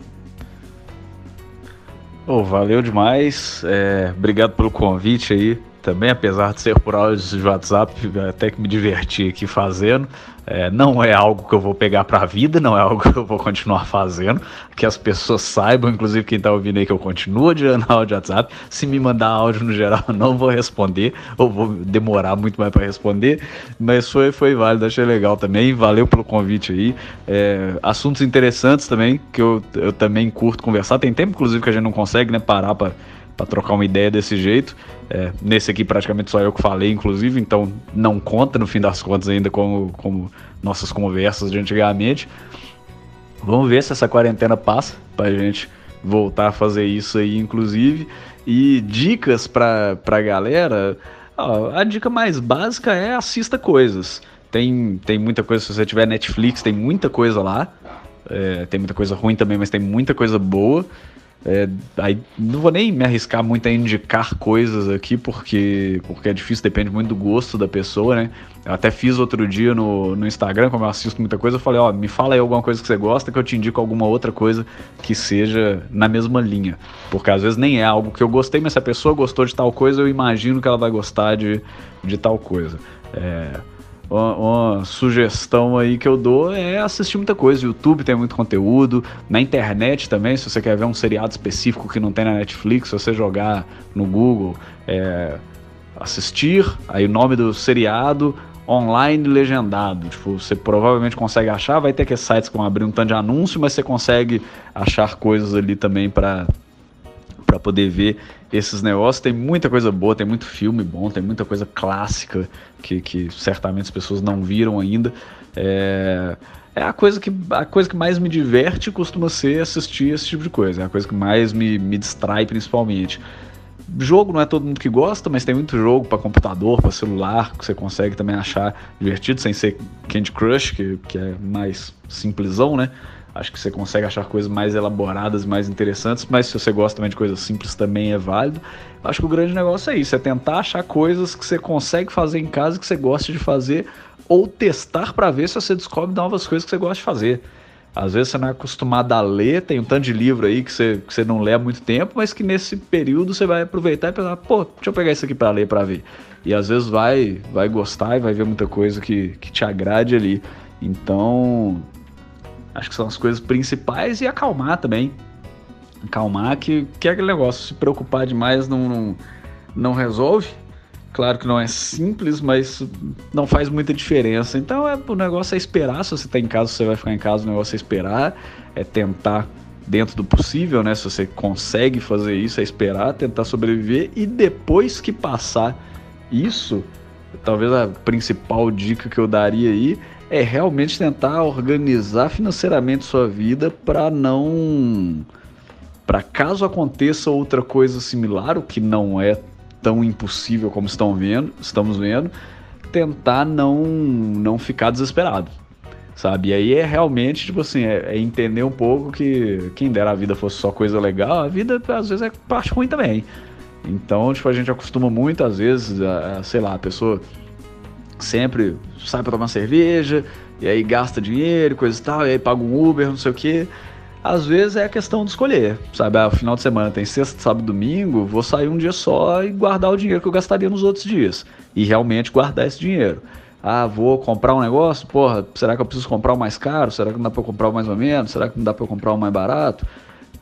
Speaker 2: Oh, valeu demais, é, obrigado pelo convite aí. Também, apesar de ser por áudio de WhatsApp, até que me diverti aqui fazendo. É, não é algo que eu vou pegar para a vida, não é algo que eu vou continuar fazendo. Que as pessoas saibam, inclusive quem está ouvindo aí, que eu continuo adiando áudio WhatsApp. Se me mandar áudio no geral, eu não vou responder, ou vou demorar muito mais para responder. Mas foi, foi válido, achei legal também. Valeu pelo convite aí. É, assuntos interessantes também, que eu, eu também curto conversar. Tem tempo, inclusive, que a gente não consegue né, parar para para trocar uma ideia desse jeito. É, nesse aqui praticamente só eu que falei, inclusive, então não conta no fim das contas ainda como, como nossas conversas de antigamente. Vamos ver se essa quarentena passa para a gente voltar a fazer isso aí, inclusive. E dicas para a galera. A dica mais básica é assista coisas. Tem, tem muita coisa, se você tiver Netflix, tem muita coisa lá. É, tem muita coisa ruim também, mas tem muita coisa boa. É, aí não vou nem me arriscar muito a indicar coisas aqui, porque, porque é difícil, depende muito do gosto da pessoa, né? Eu até fiz outro dia no, no Instagram, como eu assisto muita coisa, eu falei, ó, me fala aí alguma coisa que você gosta, que eu te indico alguma outra coisa que seja na mesma linha. Porque às vezes nem é algo que eu gostei, mas se a pessoa gostou de tal coisa, eu imagino que ela vai gostar de, de tal coisa. É, uma, uma, sugestão aí que eu dou é assistir muita coisa. YouTube tem muito conteúdo, na internet também, se você quer ver um seriado específico que não tem na Netflix, se você jogar no Google, é, assistir, aí o nome do seriado online legendado. Tipo, você provavelmente consegue achar, vai ter que sites que vão abrir um tanto de anúncio, mas você consegue achar coisas ali também para para poder ver esses negócios. Tem muita coisa boa, tem muito filme bom, tem muita coisa clássica que, que certamente as pessoas não viram ainda. É, é a coisa que a coisa que mais me diverte costuma ser assistir esse tipo de coisa. É a coisa que mais me, me distrai principalmente. Jogo não é todo mundo que gosta, mas tem muito jogo para computador, para celular, que você consegue também achar divertido, sem ser Candy Crush, que, que é mais simplesão, né? Acho que você consegue achar coisas mais elaboradas, mais interessantes, mas se você gosta também de coisas simples também é válido. Acho que o grande negócio é isso, é tentar achar coisas que você consegue fazer em casa, que você gosta de fazer, ou testar para ver se você descobre novas coisas que você gosta de fazer. Às vezes você não é acostumado a ler, tem um tanto de livro aí que você, que você não lê há muito tempo, mas que nesse período você vai aproveitar e pensar, pô, deixa eu pegar isso aqui para ler, para ver. E às vezes vai, vai gostar e vai ver muita coisa que, que te agrade ali. Então, Acho que são as coisas principais e acalmar também. Acalmar, que, que é aquele negócio, se preocupar demais não, não, não resolve. Claro que não é simples, mas não faz muita diferença. Então é, o negócio é esperar. Se você está em casa, você vai ficar em casa, o negócio é esperar, é tentar dentro do possível, né? Se você consegue fazer isso, é esperar, tentar sobreviver e depois que passar isso, talvez a principal dica que eu daria aí é realmente tentar organizar financeiramente sua vida para não para caso aconteça outra coisa similar, o que não é tão impossível como estão vendo, estamos vendo, tentar não não ficar desesperado. Sabe? E aí é realmente, tipo assim, é, é entender um pouco que quem dera a vida fosse só coisa legal, a vida às vezes é parte ruim também. Então, tipo, a gente acostuma muito, às vezes, a, a sei lá, a pessoa sempre sai para tomar cerveja, e aí gasta dinheiro, coisa e tal, e aí paga um Uber, não sei o que. Às vezes é a questão de escolher, sabe? Ah, final de semana tem sexta, sábado domingo, vou sair um dia só e guardar o dinheiro que eu gastaria nos outros dias. E realmente guardar esse dinheiro. Ah, vou comprar um negócio, porra, será que eu preciso comprar o mais caro? Será que não dá para comprar o mais ou menos? Será que não dá para comprar o mais barato?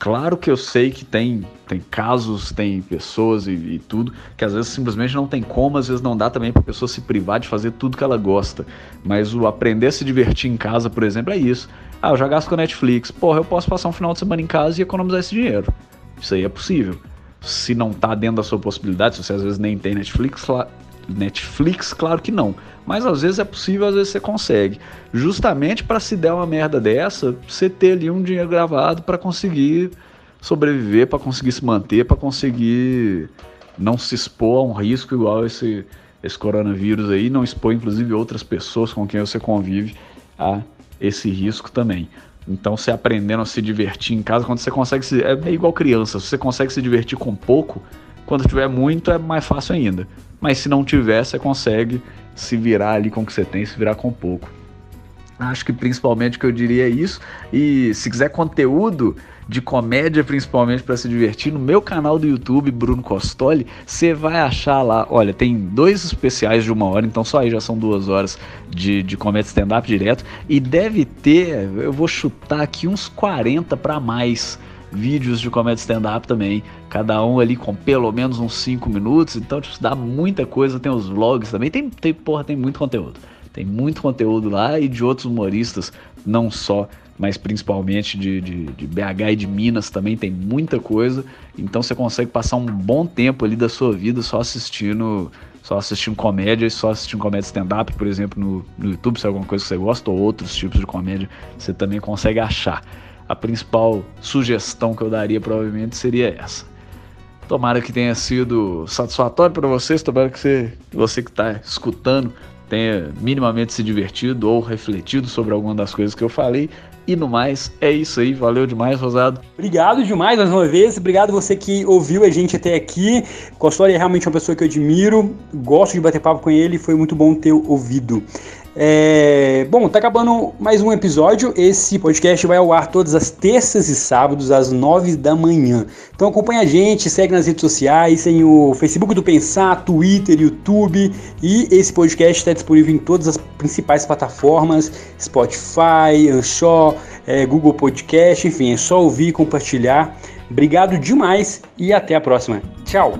Speaker 2: Claro que eu sei que tem, tem casos, tem pessoas e, e, tudo, que às vezes simplesmente não tem como, às vezes não dá também para a pessoa se privar de fazer tudo que ela gosta. Mas o aprender a se divertir em casa, por exemplo, é isso. Ah, eu já gasto com Netflix. Porra, eu posso passar um final de semana em casa e economizar esse dinheiro. Isso aí é possível. Se não tá dentro da sua possibilidade, se você às vezes nem tem Netflix, Netflix, claro que não. Mas às vezes é possível, às vezes você consegue. Justamente para se der uma merda dessa, você ter ali um dinheiro gravado para conseguir sobreviver, para conseguir se manter, para conseguir não se expor a um risco igual esse, esse coronavírus aí, não expor inclusive outras pessoas com quem você convive a esse risco também. Então, você aprendendo a se divertir em casa, quando você consegue se. É igual criança, se você consegue se divertir com pouco, quando tiver muito é mais fácil ainda. Mas se não tiver, você consegue se virar ali com o que você tem, se virar com pouco. Acho que principalmente que eu diria é isso. E se quiser conteúdo de comédia, principalmente para se divertir, no meu canal do YouTube, Bruno Costoli, você vai achar lá. Olha, tem dois especiais de uma hora, então só aí já são duas horas de, de comédia stand-up direto. E deve ter, eu vou chutar aqui, uns 40 para mais vídeos de comédia stand-up também, cada um ali com pelo menos uns 5 minutos, então tipo, dá muita coisa, tem os vlogs também, tem, tem, porra, tem muito conteúdo. Tem muito conteúdo lá e de outros humoristas, não só, mas principalmente de, de, de BH e de Minas também tem muita coisa. Então você consegue passar um bom tempo ali da sua vida só assistindo só assistindo comédia e só assistindo comédia stand-up, por exemplo, no, no YouTube, se é alguma coisa que você gosta, ou outros tipos de comédia, você também consegue achar a principal sugestão que eu daria provavelmente seria essa. Tomara que tenha sido satisfatório para vocês, tomara que você, você que está escutando tenha minimamente se divertido ou refletido sobre alguma das coisas que eu falei. E no mais, é isso aí. Valeu demais, Rosado.
Speaker 1: Obrigado demais mais uma vez. Obrigado você que ouviu a gente até aqui. Costória é realmente uma pessoa que eu admiro. Gosto de bater papo com ele. Foi muito bom ter ouvido. É... Bom, tá acabando mais um episódio. Esse podcast vai ao ar todas as terças e sábados, às nove da manhã. Então acompanha a gente, segue nas redes sociais, tem o Facebook do Pensar, Twitter, YouTube. E esse podcast está disponível em todas as principais plataformas: Spotify, Anchor, é, Google Podcast, enfim, é só ouvir e compartilhar. Obrigado demais e até a próxima. Tchau!